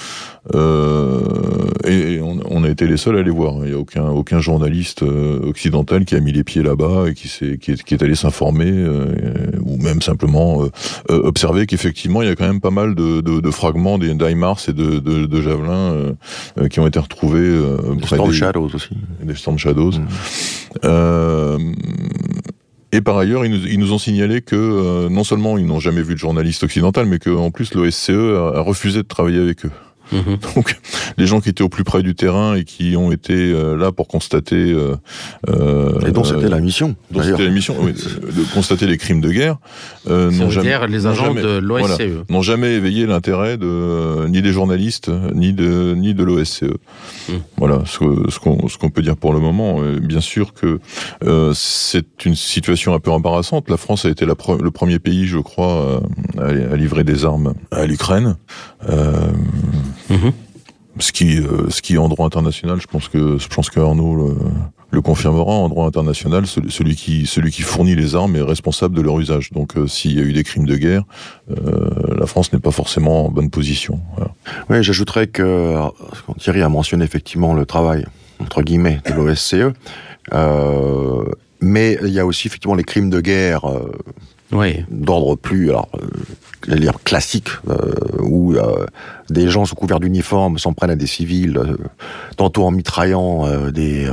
Euh, et et on, on a été les seuls à les voir. Il n'y a aucun, aucun journaliste euh, occidental qui a mis les pieds là-bas et qui, est, qui est allé s'informer euh, ou même simplement euh, euh, observer qu'effectivement il y a quand même pas mal de, de, de fragments des d'IMARS et de, de, de javelins euh, euh, qui ont été retrouvés euh, près Storm des- Shadows aussi. des Storm Shadows. Euh, et par ailleurs, ils nous, ils nous ont signalé que euh, non seulement ils n'ont jamais vu de journaliste occidental, mais qu'en plus l'OSCE a, a refusé de travailler avec eux. Mhm. [laughs] Donc, les gens qui étaient au plus près du terrain et qui ont été euh, là pour constater, euh, euh, Et dont c'était la mission. dont c'était la mission, oui, de constater les crimes de guerre, euh, n'ont jamais, dire les n'ont agents jamais- de l'OSCE. voilà, n'ont jamais éveillé l'intérêt de euh, ni des journalistes ni de ni de l'OSCE. Hmm. Voilà ce, qu'on ce qu'on peut dire pour le moment. Bien sûr que euh, c'est une situation un peu embarrassante. La France a été la pre- le premier pays, je crois, euh, à, à livrer des armes à l'Ukraine. Euh, Ce qui, euh, ce qui en droit international, je pense que je pense que Arnaud le, confirmera. En droit international, celui, qui celui qui fournit les armes est responsable de leur usage. Donc, euh, s'il y a eu des crimes de guerre, euh, la France n'est pas forcément en bonne position. Oui, j'ajouterais que Thierry a mentionné effectivement le travail entre guillemets de l'OSCE, euh, mais il y a aussi effectivement les crimes de guerre Oui. d'ordre plus alors, euh, dire classique, euh, où euh, des gens sous couvert d'uniforme s'en prennent à des civils, tantôt en mitraillant des,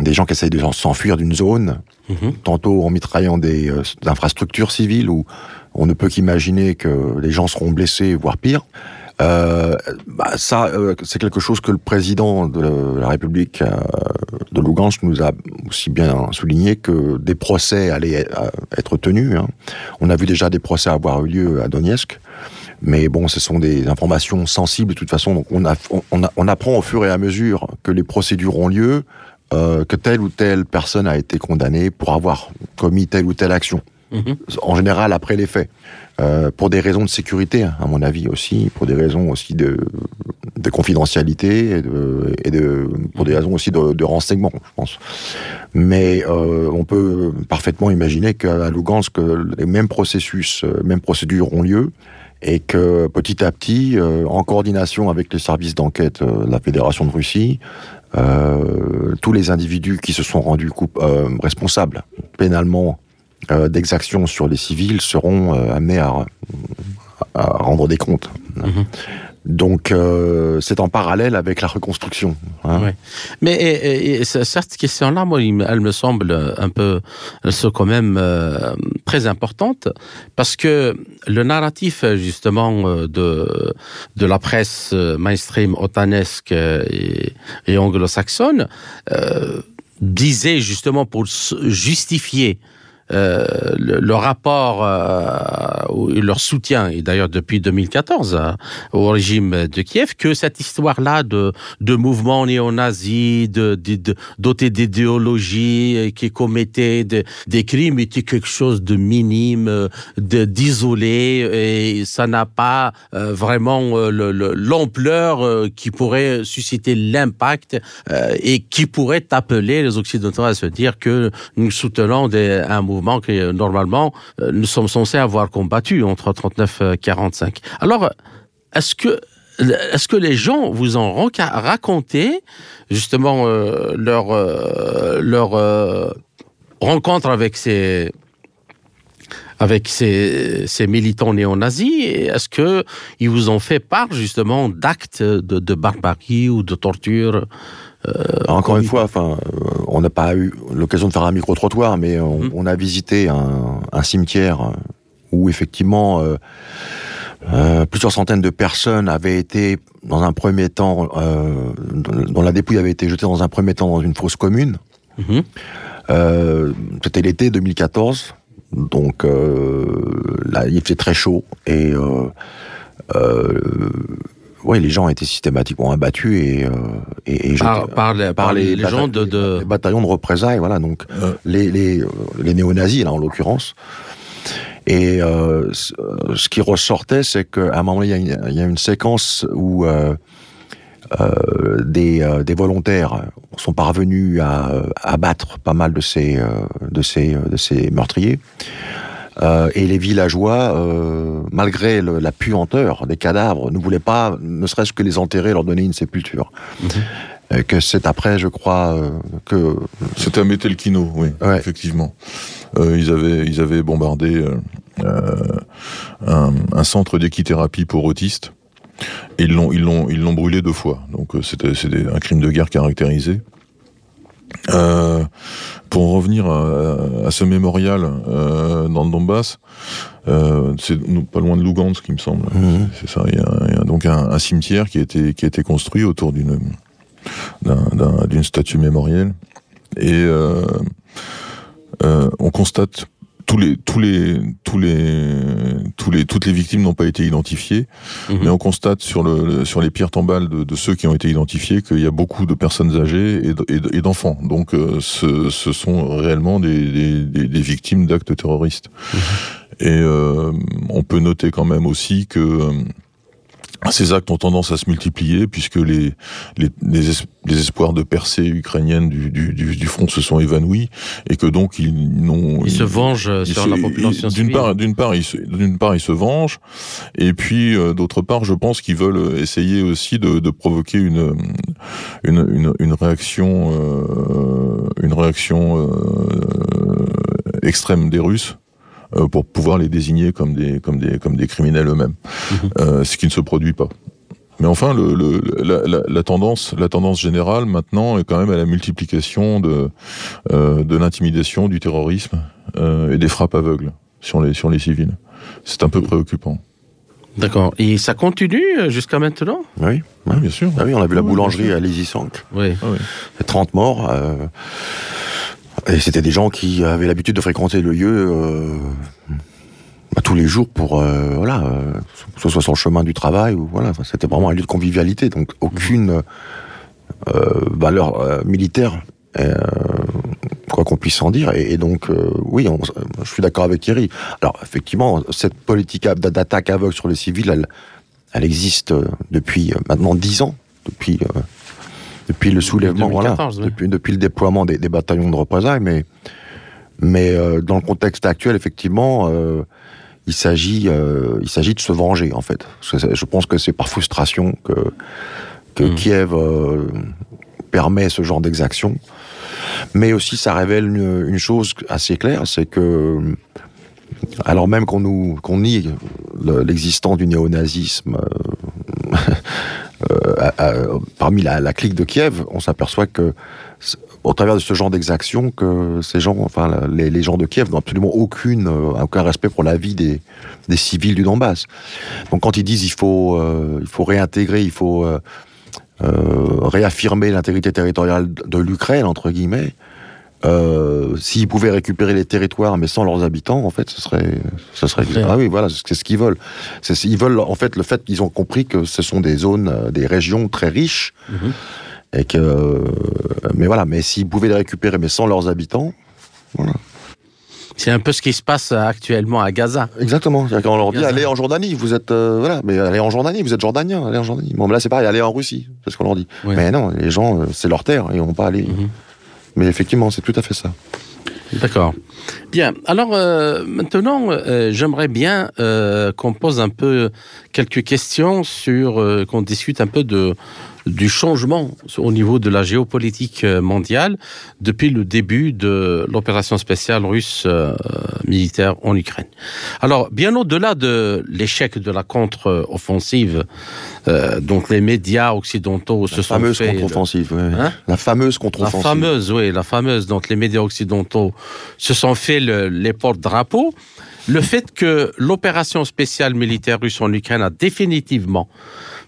des gens qui essayent de s'enfuir d'une zone, Mhm. tantôt en mitraillant des infrastructures civiles où on ne peut qu'imaginer que les gens seront blessés, voire pire. Euh, bah, ça, euh, c'est quelque chose que le président de la République euh, de Lugansk nous a aussi bien souligné que des procès allaient être tenus. hein. On a vu déjà des procès avoir eu lieu à Donetsk. Mais bon, ce sont des informations sensibles de toute façon. Donc on, a, on, a- on apprend au fur et à mesure que les procédures ont lieu, euh, que telle ou telle personne a été condamnée pour avoir commis telle ou telle action. Mhm. En général, après les faits. Euh, pour des raisons de sécurité, hein, à mon avis aussi, pour des raisons aussi de, de confidentialité et, de, et pour des raisons aussi de, de renseignement, je pense. Mais euh, on peut parfaitement imaginer qu'à Lugansk, les mêmes processus, euh, mêmes procédures ont lieu et que petit à petit, euh, en coordination avec les services d'enquête euh, de la Fédération de Russie, euh, tous les individus qui se sont rendus coup- euh, responsables pénalement euh, d'exactions sur les civils seront euh, amenés à, à rendre des comptes. Mhm. Donc euh, c'est en parallèle avec la reconstruction. hein. Mais et, et, et ce- cette question-là, moi, elle me semble un peu, elle soit quand même euh, très importante parce que le narratif justement euh, de de la presse euh, mainstream otanesque euh, et, et anglo-saxonne euh, disait justement pour justifier euh, le, le rapport euh, leur soutien, et d'ailleurs depuis 2014 euh, au régime de Kiev, que cette histoire-là de, de mouvements néo-nazis, de, de, de- dotés d'idéologie, euh, qui commettaient de- des crimes, était quelque chose de minime, euh, de- d'isolé, et ça n'a pas euh, vraiment le- le- l'ampleur qui pourrait susciter l'impact et qui pourrait appeler les Occidentaux à se dire que nous soutenons des, un mouvement que euh, normalement euh, nous sommes censés avoir combattu entre 39 et 45. Alors, est-ce que est-ce que les gens vous ont raconté justement euh, leur leur rencontre avec ces avec ces, militants néo-nazis? Est-ce que ils vous ont fait part justement d'actes de barbarie ou de torture? Encore une fois, enfin, euh, on n'a pas eu l'occasion de faire un micro-trottoir, mais on, Mhm. on a visité un, un cimetière où effectivement, euh, Euh, plusieurs centaines de personnes avaient été, dans un premier temps, euh, dont la dépouille avait été jetée dans un premier temps dans une fosse commune. Euh, C'était l'été 2014, donc euh, là, il faisait très chaud et euh, euh, ouais, les gens étaient systématiquement abattus et, euh, et, et Par, jetés- par les, par les, gens de, de- les bataillons de représailles, voilà, donc Euh. les, les, euh, les néo-nazis, là, en l'occurrence. Et euh, ce euh, qui ressortait, c'est qu'à un moment, il y, a une- il y a une séquence où euh, euh, des, euh, des volontaires sont parvenus à euh, abattre pas mal de ces, euh, de ces, euh, de ces meurtriers. Euh, et les villageois, euh, malgré le- la puanteur des cadavres, ne voulaient pas, ne serait-ce que les enterrer, leur donner une sépulture. Et que c'est après, je crois, euh, que C'était à Metelkino, oui, Ouais. effectivement. Euh, ils avaient ils avaient bombardé un, un centre d'équithérapie pour autistes et ils l'ont ils l'ont ils l'ont brûlé deux fois. Donc c'était c'était un crime de guerre caractérisé. Euh, pour en revenir à, à ce mémorial euh, dans le Donbass, euh, c'est pas loin de Lugansk, il me semble. Mhm. C'est ça. Il y a, il y a donc un, un cimetière qui a été qui a été construit autour d'une d'un- d'un- d'une statue mémorielle et on constate tous les tous les tous les tous les toutes les victimes n'ont pas été identifiées Mhm. mais on constate sur le, sur les pierres tombales de, de ceux qui ont été identifiés qu'il y a beaucoup de personnes âgées et d'enfants. Donc euh, ce, ce sont réellement des, des, des- victimes d'actes terroristes. Et euh, on peut noter quand même aussi que euh, ces actes ont tendance à se multiplier puisque les, les, les, es- les espoirs de percée ukrainienne du, du, du, du front se sont évanouis et que donc ils n'ont ils se vengent ils sur se- la population D'une part, d'une part, ils se, d'une part, ils se vengent, et puis euh, d'autre part, je pense qu'ils veulent essayer aussi de, de provoquer une une, une, une réaction euh, une réaction euh, extrême des Russes. euh, pour pouvoir les désigner comme des comme des comme des criminels eux-mêmes, Mhm. Euh, ce qui ne se produit pas. Mais enfin, le, le, la, la, la tendance, la tendance générale maintenant est quand même à la multiplication de euh, de l'intimidation, du terrorisme euh, et des frappes aveugles sur les sur les civils. C'est un peu préoccupant. D'accord. Et ça continue euh, jusqu'à maintenant? Oui, Oui, bien sûr. Ah oui, on a vu la boulangerie à Lézy-Sank. Oui. Ah oui. Et 30 morts. euh, et c'était des gens qui avaient l'habitude de fréquenter le lieu euh, bah, tous les jours pour, euh, voilà, que ce soit sur le chemin du travail ou voilà, c'était vraiment un lieu de convivialité. Donc aucune euh, valeur militaire, quoi qu'on puisse en dire. Et, donc, oui, je suis d'accord avec Thierry. Alors effectivement, cette politique d'a- d'attaque aveugle sur les civils, elle, elle existe depuis maintenant 10 ans, depuis depuis le soulèvement, 2014, voilà, depuis, depuis le déploiement des, des bataillons de représailles, mais mais euh, dans le contexte actuel, effectivement, euh, il s'agit euh, il s'agit de se venger en fait. Je pense que c'est par frustration que que Mm. Kiev permet ce genre d'exaction. Mais aussi, ça révèle une, une chose assez claire, c'est que alors même qu'on nous qu'on nie le- l'existence du néonazisme euh, [laughs] euh, parmi la, clique de Kiev, on s'aperçoit que au travers de ce genre d'exaction, que ces gens, enfin les, gens de Kiev n'ont absolument aucune euh, aucun respect pour la vie des, des civils du Donbass. Donc quand ils disent il faut euh, il faut réintégrer, il faut réaffirmer l'intégrité territoriale de l'Ukraine entre guillemets. Euh, S'ils pouvaient récupérer les territoires mais sans leurs habitants, en fait, ce serait, ce serait. Ah oui, voilà, c'est ce qu'ils veulent. Ils veulent en fait le fait qu'ils ont compris que ce sont des zones, euh, des régions très riches Mhm. et que. euh, Mais voilà, mais s'ils pouvaient les récupérer mais sans leurs habitants, voilà. C'est un peu ce qui se passe actuellement à Gaza. Exactement. C'est-à-dire qu'on leur dit Gaza. allez en Jordanie, vous êtes euh, voilà, mais allez en Jordanie, vous êtes jordanien, allez en Jordanie. Bon, mais là c'est pareil, allez en Russie, c'est ce qu'on leur dit. Oui. Mais non, les gens, c'est leur terre, ils vont pas aller. Mhm. Mais effectivement, c'est tout à fait ça. D'accord. Bien. Alors euh, maintenant, euh, j'aimerais bien euh, qu'on pose un peu quelques questions sur, qu'on discute un peu de du changement au niveau de la géopolitique euh, mondiale depuis le début de l'opération spéciale russe euh, militaire en Ukraine. Alors, bien au-delà de l'échec de la contre-offensive, euh, donc les médias occidentaux se La sont fait... contre-offensive. ouais. Hein la fameuse La contre-offensive. fameuse, oui, la fameuse. Donc les médias occidentaux se sont fait le- les porte-drapeaux. le fait que l'opération spéciale militaire russe en Ukraine a définitivement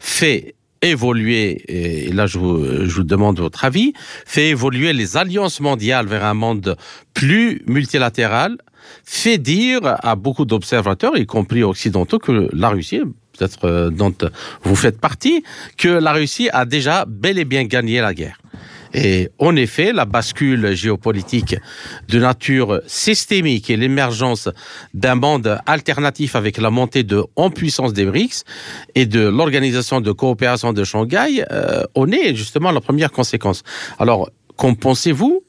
fait évoluer, et là je vous, je vous demande votre avis, fait évoluer les alliances mondiales vers un monde plus multilatéral, fait dire à beaucoup d'observateurs, y compris occidentaux, que la Russie, peut-être euh, dont vous faites partie, que la Russie a déjà bel et bien gagné la guerre. Et en effet, la bascule géopolitique de nature systémique et l'émergence d'un monde alternatif avec la montée de en puissance des BRICS et de l'organisation de coopération de Shanghai euh, en est justement la première conséquence. Alors, qu'en pensez-vous?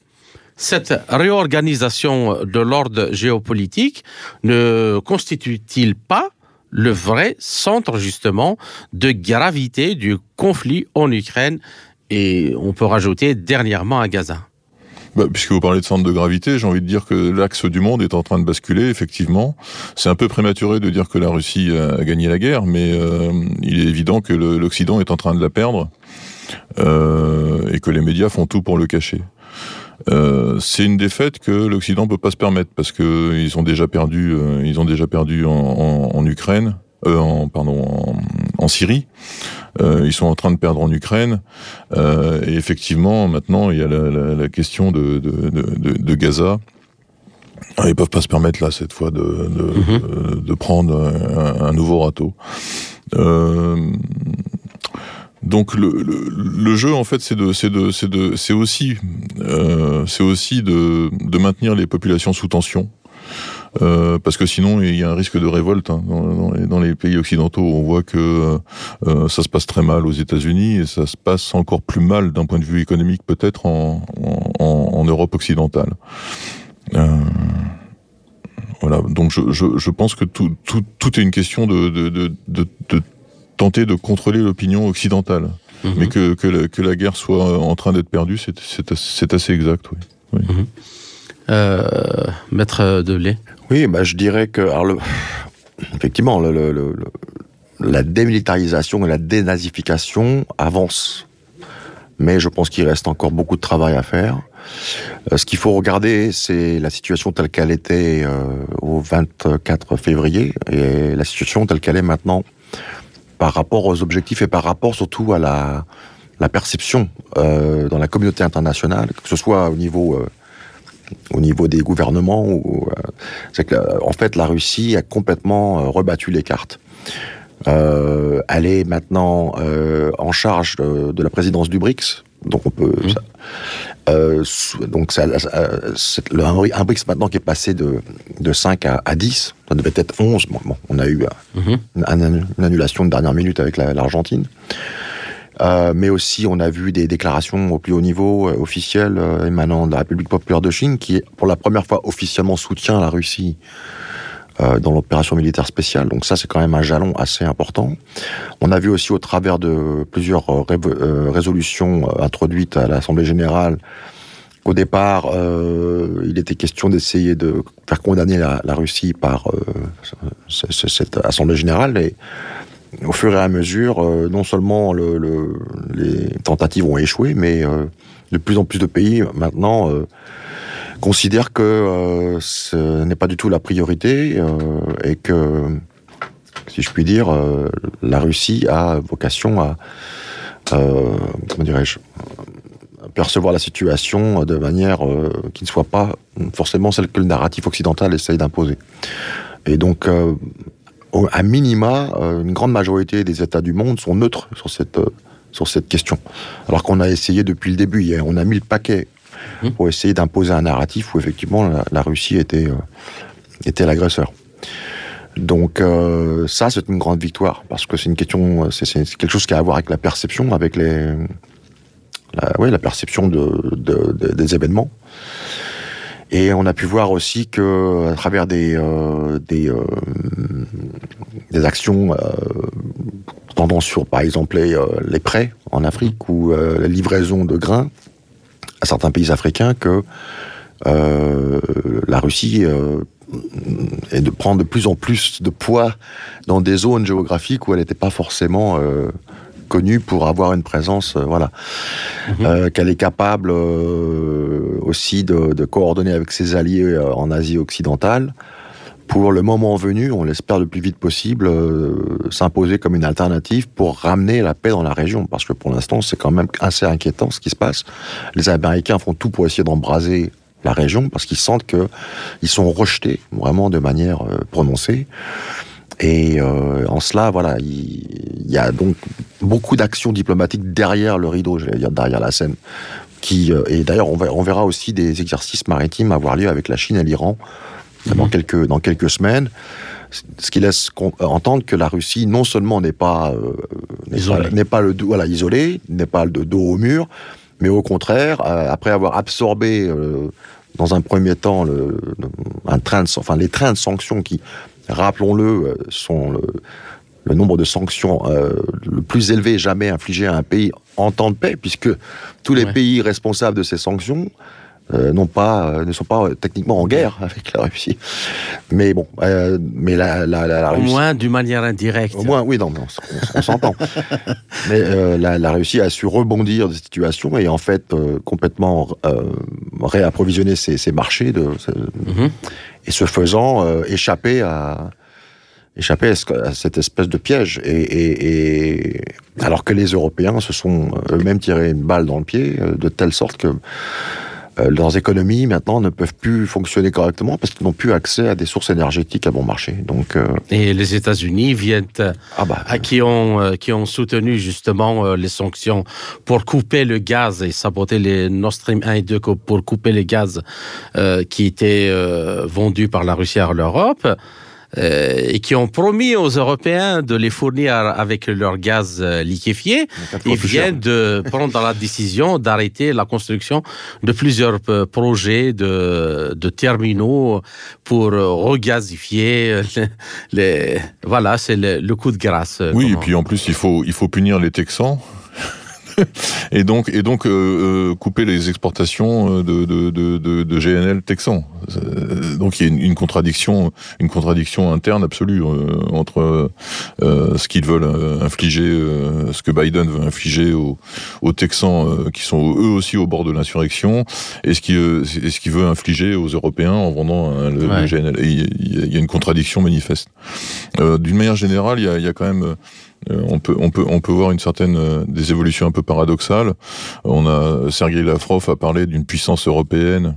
Cette réorganisation de l'ordre géopolitique ne constitue-t-il pas le vrai centre justement de gravité du conflit en Ukraine et on peut rajouter dernièrement à Gaza. Bah, puisque vous parlez de centre de gravité, j'ai envie de dire que l'axe du monde est en train de basculer, effectivement. C'est un peu prématuré de dire que la Russie a gagné la guerre, mais euh, il est évident que l'Occident est en train de la perdre euh, et que les médias font tout pour le cacher. Euh, c'est une défaite que l'Occident peut pas se permettre parce que ils ont déjà perdu, ils ont déjà perdu en Ukraine, euh, en pardon, en, en Syrie. Euh, ils sont en train de perdre en Ukraine. Euh, et effectivement, maintenant, il y a la, la, la question de, de, de, de, Gaza. Ils peuvent pas se permettre là cette fois de, de, de prendre un, un, nouveau râteau. Donc le, le, le, jeu en fait c'est de c'est de c'est de c'est aussi euh, c'est aussi de, de maintenir les populations sous tension euh, parce que sinon il y a un risque de révolte hein. dans, dans, les, dans, les, pays occidentaux. On voit que euh, ça se passe très mal aux États-Unis et ça se passe encore plus mal d'un point de vue économique peut-être en, en, en, Europe occidentale. Euh, voilà. Donc je, je, je, pense que tout, tout, tout est une question de, de, de, de, de tenter de contrôler l'opinion occidentale. Mmh. Mais que, que, la, que, la, guerre soit en train d'être perdue, c'est assez exact, oui. oui. Mmh. Euh, Maître Oui, bah, je dirais que, effectivement, la démilitarisation et la dénazification avancent. Mais je pense qu'il reste encore beaucoup de travail à faire. Euh, ce qu'il faut regarder, c'est la situation telle qu'elle était euh, au 24 février et la situation telle qu'elle est maintenant par rapport aux objectifs et par rapport surtout à la, perception euh, dans la communauté internationale, que ce soit au niveau au niveau des gouvernements ou euh, c'est que en fait la Russie a complètement euh, rebattu les cartes. Euh, elle est maintenant en charge de, de, la présidence du BRICS, donc on peut mmh. ça, euh, donc ça, c'est le, un BRICS maintenant qui est passé de, de 5 à, à 10, ça devait être 11, bon, bon on a eu mmh. une, une, annulation de dernière minute avec l'Argentine. Euh, mais aussi, on a vu des déclarations au plus haut niveau euh, officielles euh, émanant de la République populaire de Chine, qui, pour la première fois, officiellement soutient la Russie dans l'opération militaire spéciale. Donc ça, c'est quand même un jalon assez important. On a vu aussi, au travers de plusieurs ré résolutions introduites à l'Assemblée générale, qu'au départ, il était question d'essayer de faire condamner la, Russie par cette Assemblée générale. Au fur et à mesure, euh, non seulement le, le, les tentatives ont échoué, mais euh, de plus en plus de pays maintenant euh, considèrent que ce n'est pas du tout la priorité et que, si je puis dire, la Russie a vocation à, comment dirais-je, percevoir la situation de manière qui ne soit pas forcément celle que le narratif occidental essaye d'imposer. Et donc, à minima, euh, une grande majorité des États du monde sont neutres sur cette, euh, sur cette question. Alors qu'on a essayé depuis le début, on a mis le paquet mmh. pour essayer d'imposer un narratif où effectivement la, la Russie était, euh, était l'agresseur. Donc euh, ça, c'est une grande victoire parce que c'est une question, c'est quelque chose qui a à voir avec la perception, avec les, la, ouais, la perception de, de, de, des événements. Et on a pu voir aussi que à travers des euh, euh, des actions euh, tendant sur, par exemple, les, les prêts en Afrique ou la livraison de grains à certains pays africains, que la Russie est de prendre de plus en plus de poids dans des zones géographiques où elle n'était pas forcément connue pour avoir une présence, euh, voilà, mmh. euh, qu'elle est capable euh, aussi de, de, coordonner avec ses alliés en Asie occidentale pour le moment venu, on l'espère le plus vite possible, euh, s'imposer comme une alternative pour ramener la paix dans la région. Parce que pour l'instant, c'est quand même assez inquiétant ce qui se passe. Les Américains font tout pour essayer d'embraser la région parce qu'ils sentent que ils sont rejetés vraiment de manière euh, prononcée. Et euh, en cela, voilà, il, y a donc beaucoup d'actions diplomatiques derrière le rideau, je vais dire derrière la scène. Qui, et d'ailleurs, on, on verra aussi des exercices maritimes avoir lieu avec la Chine et l'Iran dans, mhm. quelques, dans quelques semaines. Ce qui laisse entendre que la Russie, non seulement n'est pas, euh, n'est pas, le voilà, isolé, n'est pas le dos au mur, mais au contraire, euh, après avoir absorbé euh, dans un premier temps le, un train de, enfin, les trains de sanctions qui, rappelons-le, sont le, le, nombre de sanctions le plus élevé jamais infligé à un pays en temps de paix, puisque tous les pays responsables de ces sanctions euh, non pas, euh, ne sont pas euh, techniquement en guerre [laughs] avec la Russie. Mais bon, mais la, la, la, Russie. Au moins d'une manière indirecte. Au moins, oui, non, on, s'entend. [laughs] mais la, Russie a su rebondir de cette situation et en fait complètement réapprovisionner ses, ses marchés de. Et ce faisant échapper à échapper à cette espèce de piège. Et, alors que les Européens se sont eux-mêmes tirés une balle dans le pied, de telle sorte que euh, leurs économies maintenant ne peuvent plus fonctionner correctement parce qu'ils n'ont plus accès à des sources énergétiques à bon marché. Donc euh, et les États-Unis viennent ah bah, à qui ont euh, qui ont soutenu justement les sanctions pour couper le gaz et saboter les Nord Stream 1 et 2 pour couper les gaz qui étaient vendus par la Russie à l'Europe. Euh, et qui ont promis aux Européens de les fournir avec leur gaz euh, liquéfié, ils viennent de prendre la décision d'arrêter la construction de plusieurs euh, projets de, de terminaux pour regazifier les, voilà, c'est le, le, coup de grâce. Oui, et puis en plus il faut il faut punir les Texans [laughs] et donc, et donc euh, euh, couper les exportations euh, de, de, de, de GNL texan. Donc il y a une, contradiction, une contradiction interne absolue entre ce qu'ils veulent infliger, ce que Biden veut infliger aux, aux Texans qui sont eux aussi au bord de l'insurrection, et ce qu'il ce qu'il veut infliger aux Européens en vendant le, GNL. il y, a une contradiction manifeste. D'une manière générale, il y a, y a quand même euh, on peut on peut on peut voir une certaine euh, des évolutions un peu paradoxales. On a Sergei Lavrov a parlé d'une puissance européenne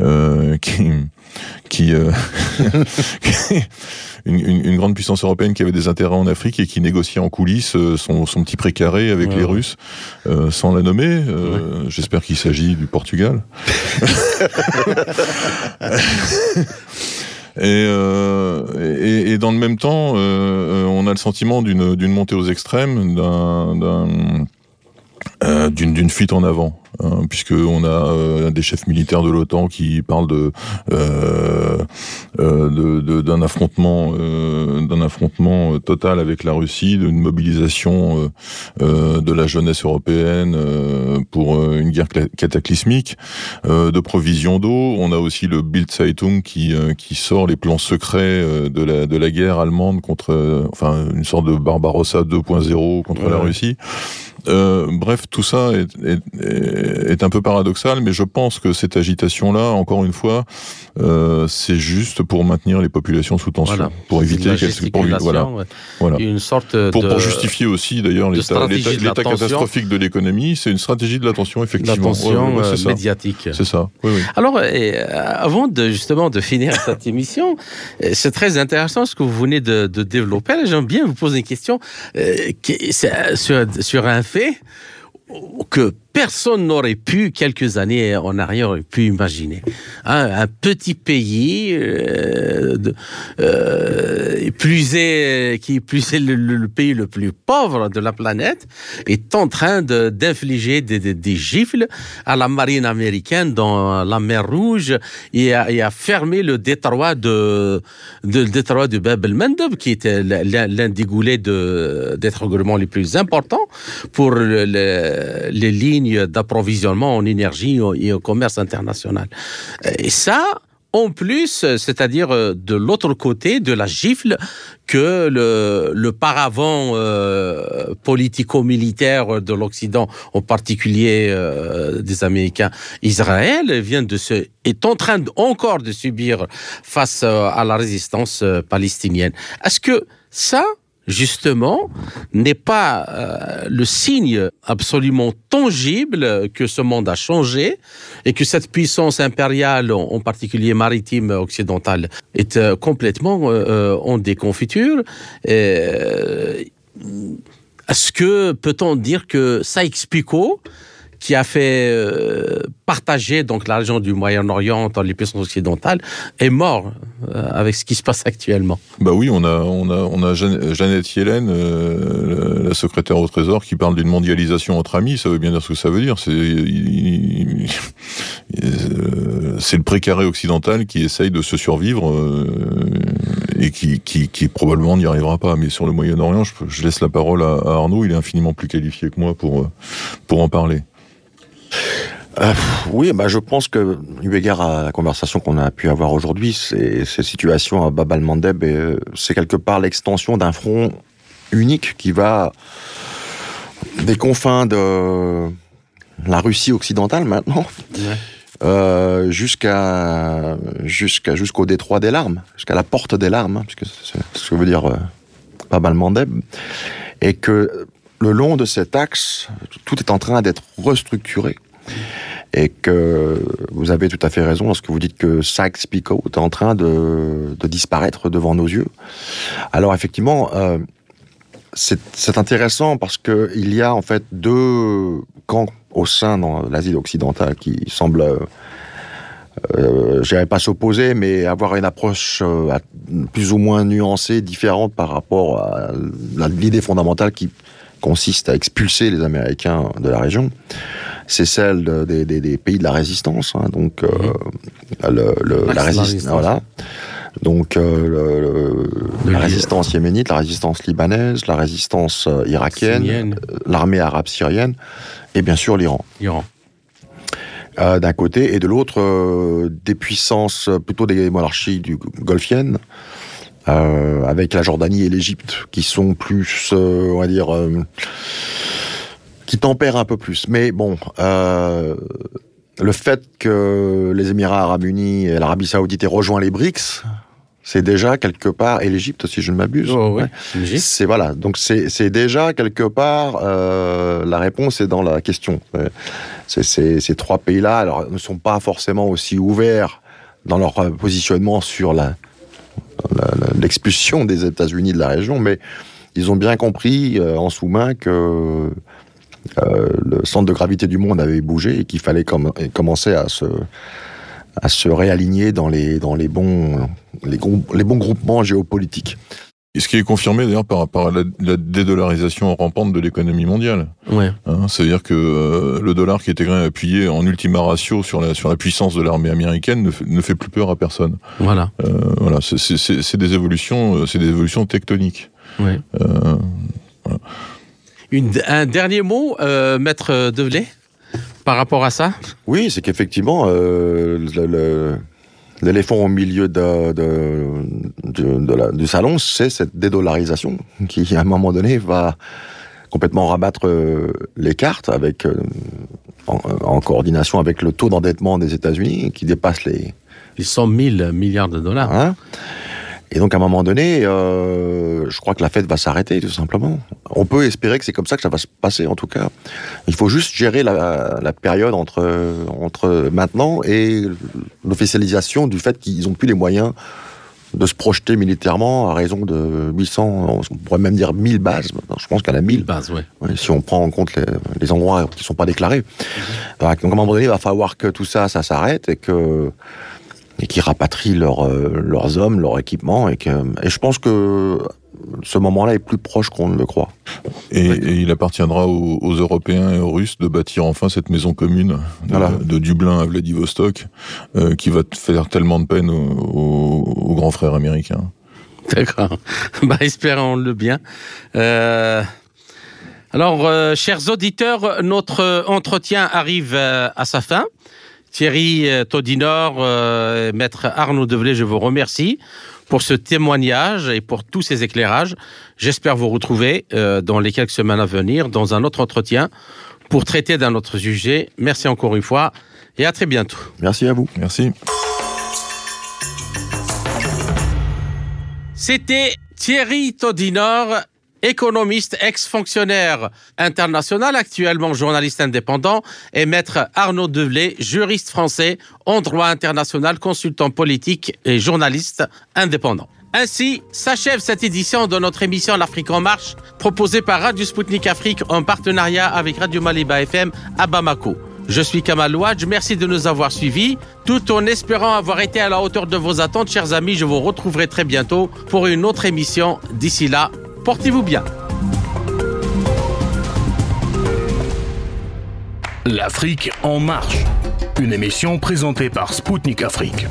euh, qui qui, [laughs] une, grande puissance européenne qui avait des intérêts en Afrique et qui négociait en coulisses son, son petit précaré avec les Russes, sans la nommer. J'espère qu'il s'agit du Portugal. [laughs] [laughs] Euh, et, et, dans le même temps, euh, euh, on a le sentiment d'une montée aux extrêmes, d'un d'une fuite en avant. Hein, puisque on a euh, des chefs militaires de l'OTAN qui parlent de euh, euh d'un affrontement euh, d'un affrontement total avec la Russie, d'une mobilisation de la jeunesse européenne pour une guerre cataclysmique, de provisions d'eau. On a aussi le Bild Zeitung qui qui sort les plans secrets de la de la guerre allemande contre enfin une sorte de Barbarossa 2.0 contre la Russie. Euh, bref, tout ça est, est, est, un peu paradoxal, mais je pense que cette agitation-là, encore une fois, euh, c'est juste pour maintenir les populations sous tension, pour éviter qu'elles pour, voilà, voilà. une sorte pour, pour justifier aussi d'ailleurs l'état catastrophique de l'économie, c'est une stratégie de l'attention effectivement, l'attention euh, médiatique. C'est ça. Oui, oui. Alors, avant de justement de finir [laughs] cette émission, c'est très intéressant ce que vous venez de, de développer. J'aime bien vous poser une question sur, sur un fait que personne n'aurait pu, quelques années en arrière, pu imaginer. Hein, un petit pays, euh, euh, plus est, qui plus est le, pays le plus pauvre de la planète, est en train d'infliger des, des, gifles à la marine américaine dans la mer Rouge et a, et a fermé le détroit de, de le détroit de Bab el-Mandeb, qui était l'un des goulets de, d'étranglement les plus importants pour les lignes d'approvisionnement en énergie et au commerce international. Et ça, en plus, c'est-à-dire euh, de l'autre côté de la gifle que le, le paravent euh, politico-militaire de l'Occident, en particulier euh, des Américains, Israël, vient de se, est en train encore de subir face à la résistance palestinienne. Est-ce que ça, justement, n'est pas euh, le signe absolument tangible que ce monde a changé et que cette puissance impériale, en, particulier maritime occidentale, est euh, complètement euh, en déconfiture. Est-ce que peut-on dire que Sykes-Picot, qui a fait euh, partager donc la région du Moyen-Orient dans les puissances occidentales, est mort euh, avec ce qui se passe actuellement Bah oui, on a, on a, on a Jeanne- Jeannette Yellen, euh, la secrétaire au Trésor, qui parle d'une mondialisation entre amis. Ça veut bien dire ce que ça veut dire. C'est, c'est le précaré occidental qui essaye de se survivre euh, et qui, qui, qui probablement n'y arrivera pas. Mais sur le Moyen-Orient, je, je laisse la parole à, à Arnaud. Il est infiniment plus qualifié que moi pour, euh, pour en parler. Euh, oui, bah, je pense que, eu égard à la conversation qu'on a pu avoir aujourd'hui, ces, ces situations à Bab al-Mandeb, euh, c'est quelque part l'extension d'un front unique qui va des confins de la Russie occidentale maintenant euh, jusqu'à jusqu'à jusqu'au détroit des larmes, jusqu'à la porte des larmes, hein, puisque c'est ce que veut dire Bab al-Mandeb, et que le long de cet axe, tout est en train d'être restructuré et que vous avez tout à fait raison lorsque vous dites que Sykes-Picot est en train de, disparaître devant nos yeux. Alors effectivement, euh, c'est intéressant parce que il y a en fait deux camps au sein de l'Asie occidentale qui semblent, euh, je dirais pas s'opposer, mais avoir une approche euh, plus ou moins nuancée, différente par rapport à l'idée fondamentale qui consiste à expulser les Américains de la région c'est celle de- des, des- des pays de la résistance, hein, donc euh, le, le- L'axe la résistance, résistance. voilà. Donc euh, le- le- Le la Li- résistance yéménite, la résistance libanaise, la résistance euh, irakienne, euh, l'armée arabe syrienne, et bien sûr l'Iran. Iran. Euh, d'un côté, et de l'autre, euh, des puissances, plutôt des monarchies du golfiennes, euh, avec la Jordanie et l'Égypte, qui sont plus, euh, on va dire, euh, qui tempèrent un peu plus. Mais bon, le fait que les Émirats arabes unis et l'Arabie saoudite aient rejoint les BRICS, c'est déjà quelque part, et l'Égypte si je ne m'abuse, Oh, ouais. C'est voilà, donc c'est déjà quelque part euh, la réponse est dans la question. Ces trois pays-là, alors ne sont pas forcément aussi ouverts dans leur positionnement sur la- l'expulsion des États-Unis de la région, mais ils ont bien compris euh, en sous-main que euh, le centre de gravité du monde avait bougé et qu'il fallait commencer à se réaligner dans les les bons groupements géopolitiques. Et ce qui est confirmé d'ailleurs par rapport à la, la dédollarisation rampante de l'économie mondiale. Ouais. Hein, C'est-à-dire que euh, le dollar qui était appuyé en ultima ratio sur la, sur la puissance de l'armée américaine ne, fait- ne fait plus peur à personne. Voilà. Euh, voilà, c'est- des évolutions, euh, c'est des évolutions tectoniques. Ouais. Euh, Une- un dernier mot, euh, maître Develay, par rapport à ça? Oui, c'est qu'effectivement, euh, le- le- l'éléphant au milieu de, de- de- de la- du salon, c'est cette dédollarisation qui, à un moment donné, va complètement rabattre euh, les cartes avec, euh, en, en coordination avec le taux d'endettement des États-Unis qui dépasse les. Les 100 000 milliards de dollars. hein? Et donc, à un moment donné, euh, je crois que la fête va s'arrêter, tout simplement. On peut espérer que c'est comme ça que ça va se passer, en tout cas. Il faut juste gérer la, la période entre, entre maintenant et l'officialisation du fait qu'ils n'ont plus les moyens de se projeter militairement à raison de 800, on pourrait même dire 1000 bases. Je pense qu'à la 1000, base, ouais. Ouais, si on prend en compte les, les endroits qui ne sont pas déclarés. Donc, à un moment donné, il va falloir que tout ça, ça s'arrête et que et qu'ils rapatrient leurs euh, leurs hommes, leur équipement. Et, que, et je pense que ce moment-là est plus proche qu'on ne le croit. et, et il appartiendra aux, aux Européens et aux Russes de bâtir enfin cette maison commune de, Voilà. de Dublin à Vladivostok, euh, qui va faire tellement de peine aux, aux- aux grands frères américains. D'accord. [laughs] Bah, espérons-le bien. Euh, alors, euh, chers auditeurs, notre entretien arrive à sa fin. Thierry euh, Todinor, euh, maître Arnaud Develay, je vous remercie pour ce témoignage et pour tous ces éclairages. J'espère vous retrouver euh, dans les quelques semaines à venir dans un autre entretien pour traiter d'un autre sujet. Merci encore une fois et à très bientôt. Merci à vous. Merci. C'était Thierry Todinor, économiste, ex-fonctionnaire international, actuellement journaliste indépendant, et maître Arnaud Develay, juriste français en droit international, consultant politique et journaliste indépendant. Ainsi s'achève cette édition de notre émission L'Afrique en marche, proposée par Radio Sputnik Afrique en partenariat avec Radio Maliba FM à Bamako. Je suis Kamal Ouadj, merci de nous avoir suivis. Tout en espérant avoir été à la hauteur de vos attentes, chers amis, je vous retrouverai très bientôt pour une autre émission. D'ici là, portez-vous bien. L'Afrique en marche, une émission présentée par Spoutnik Afrique.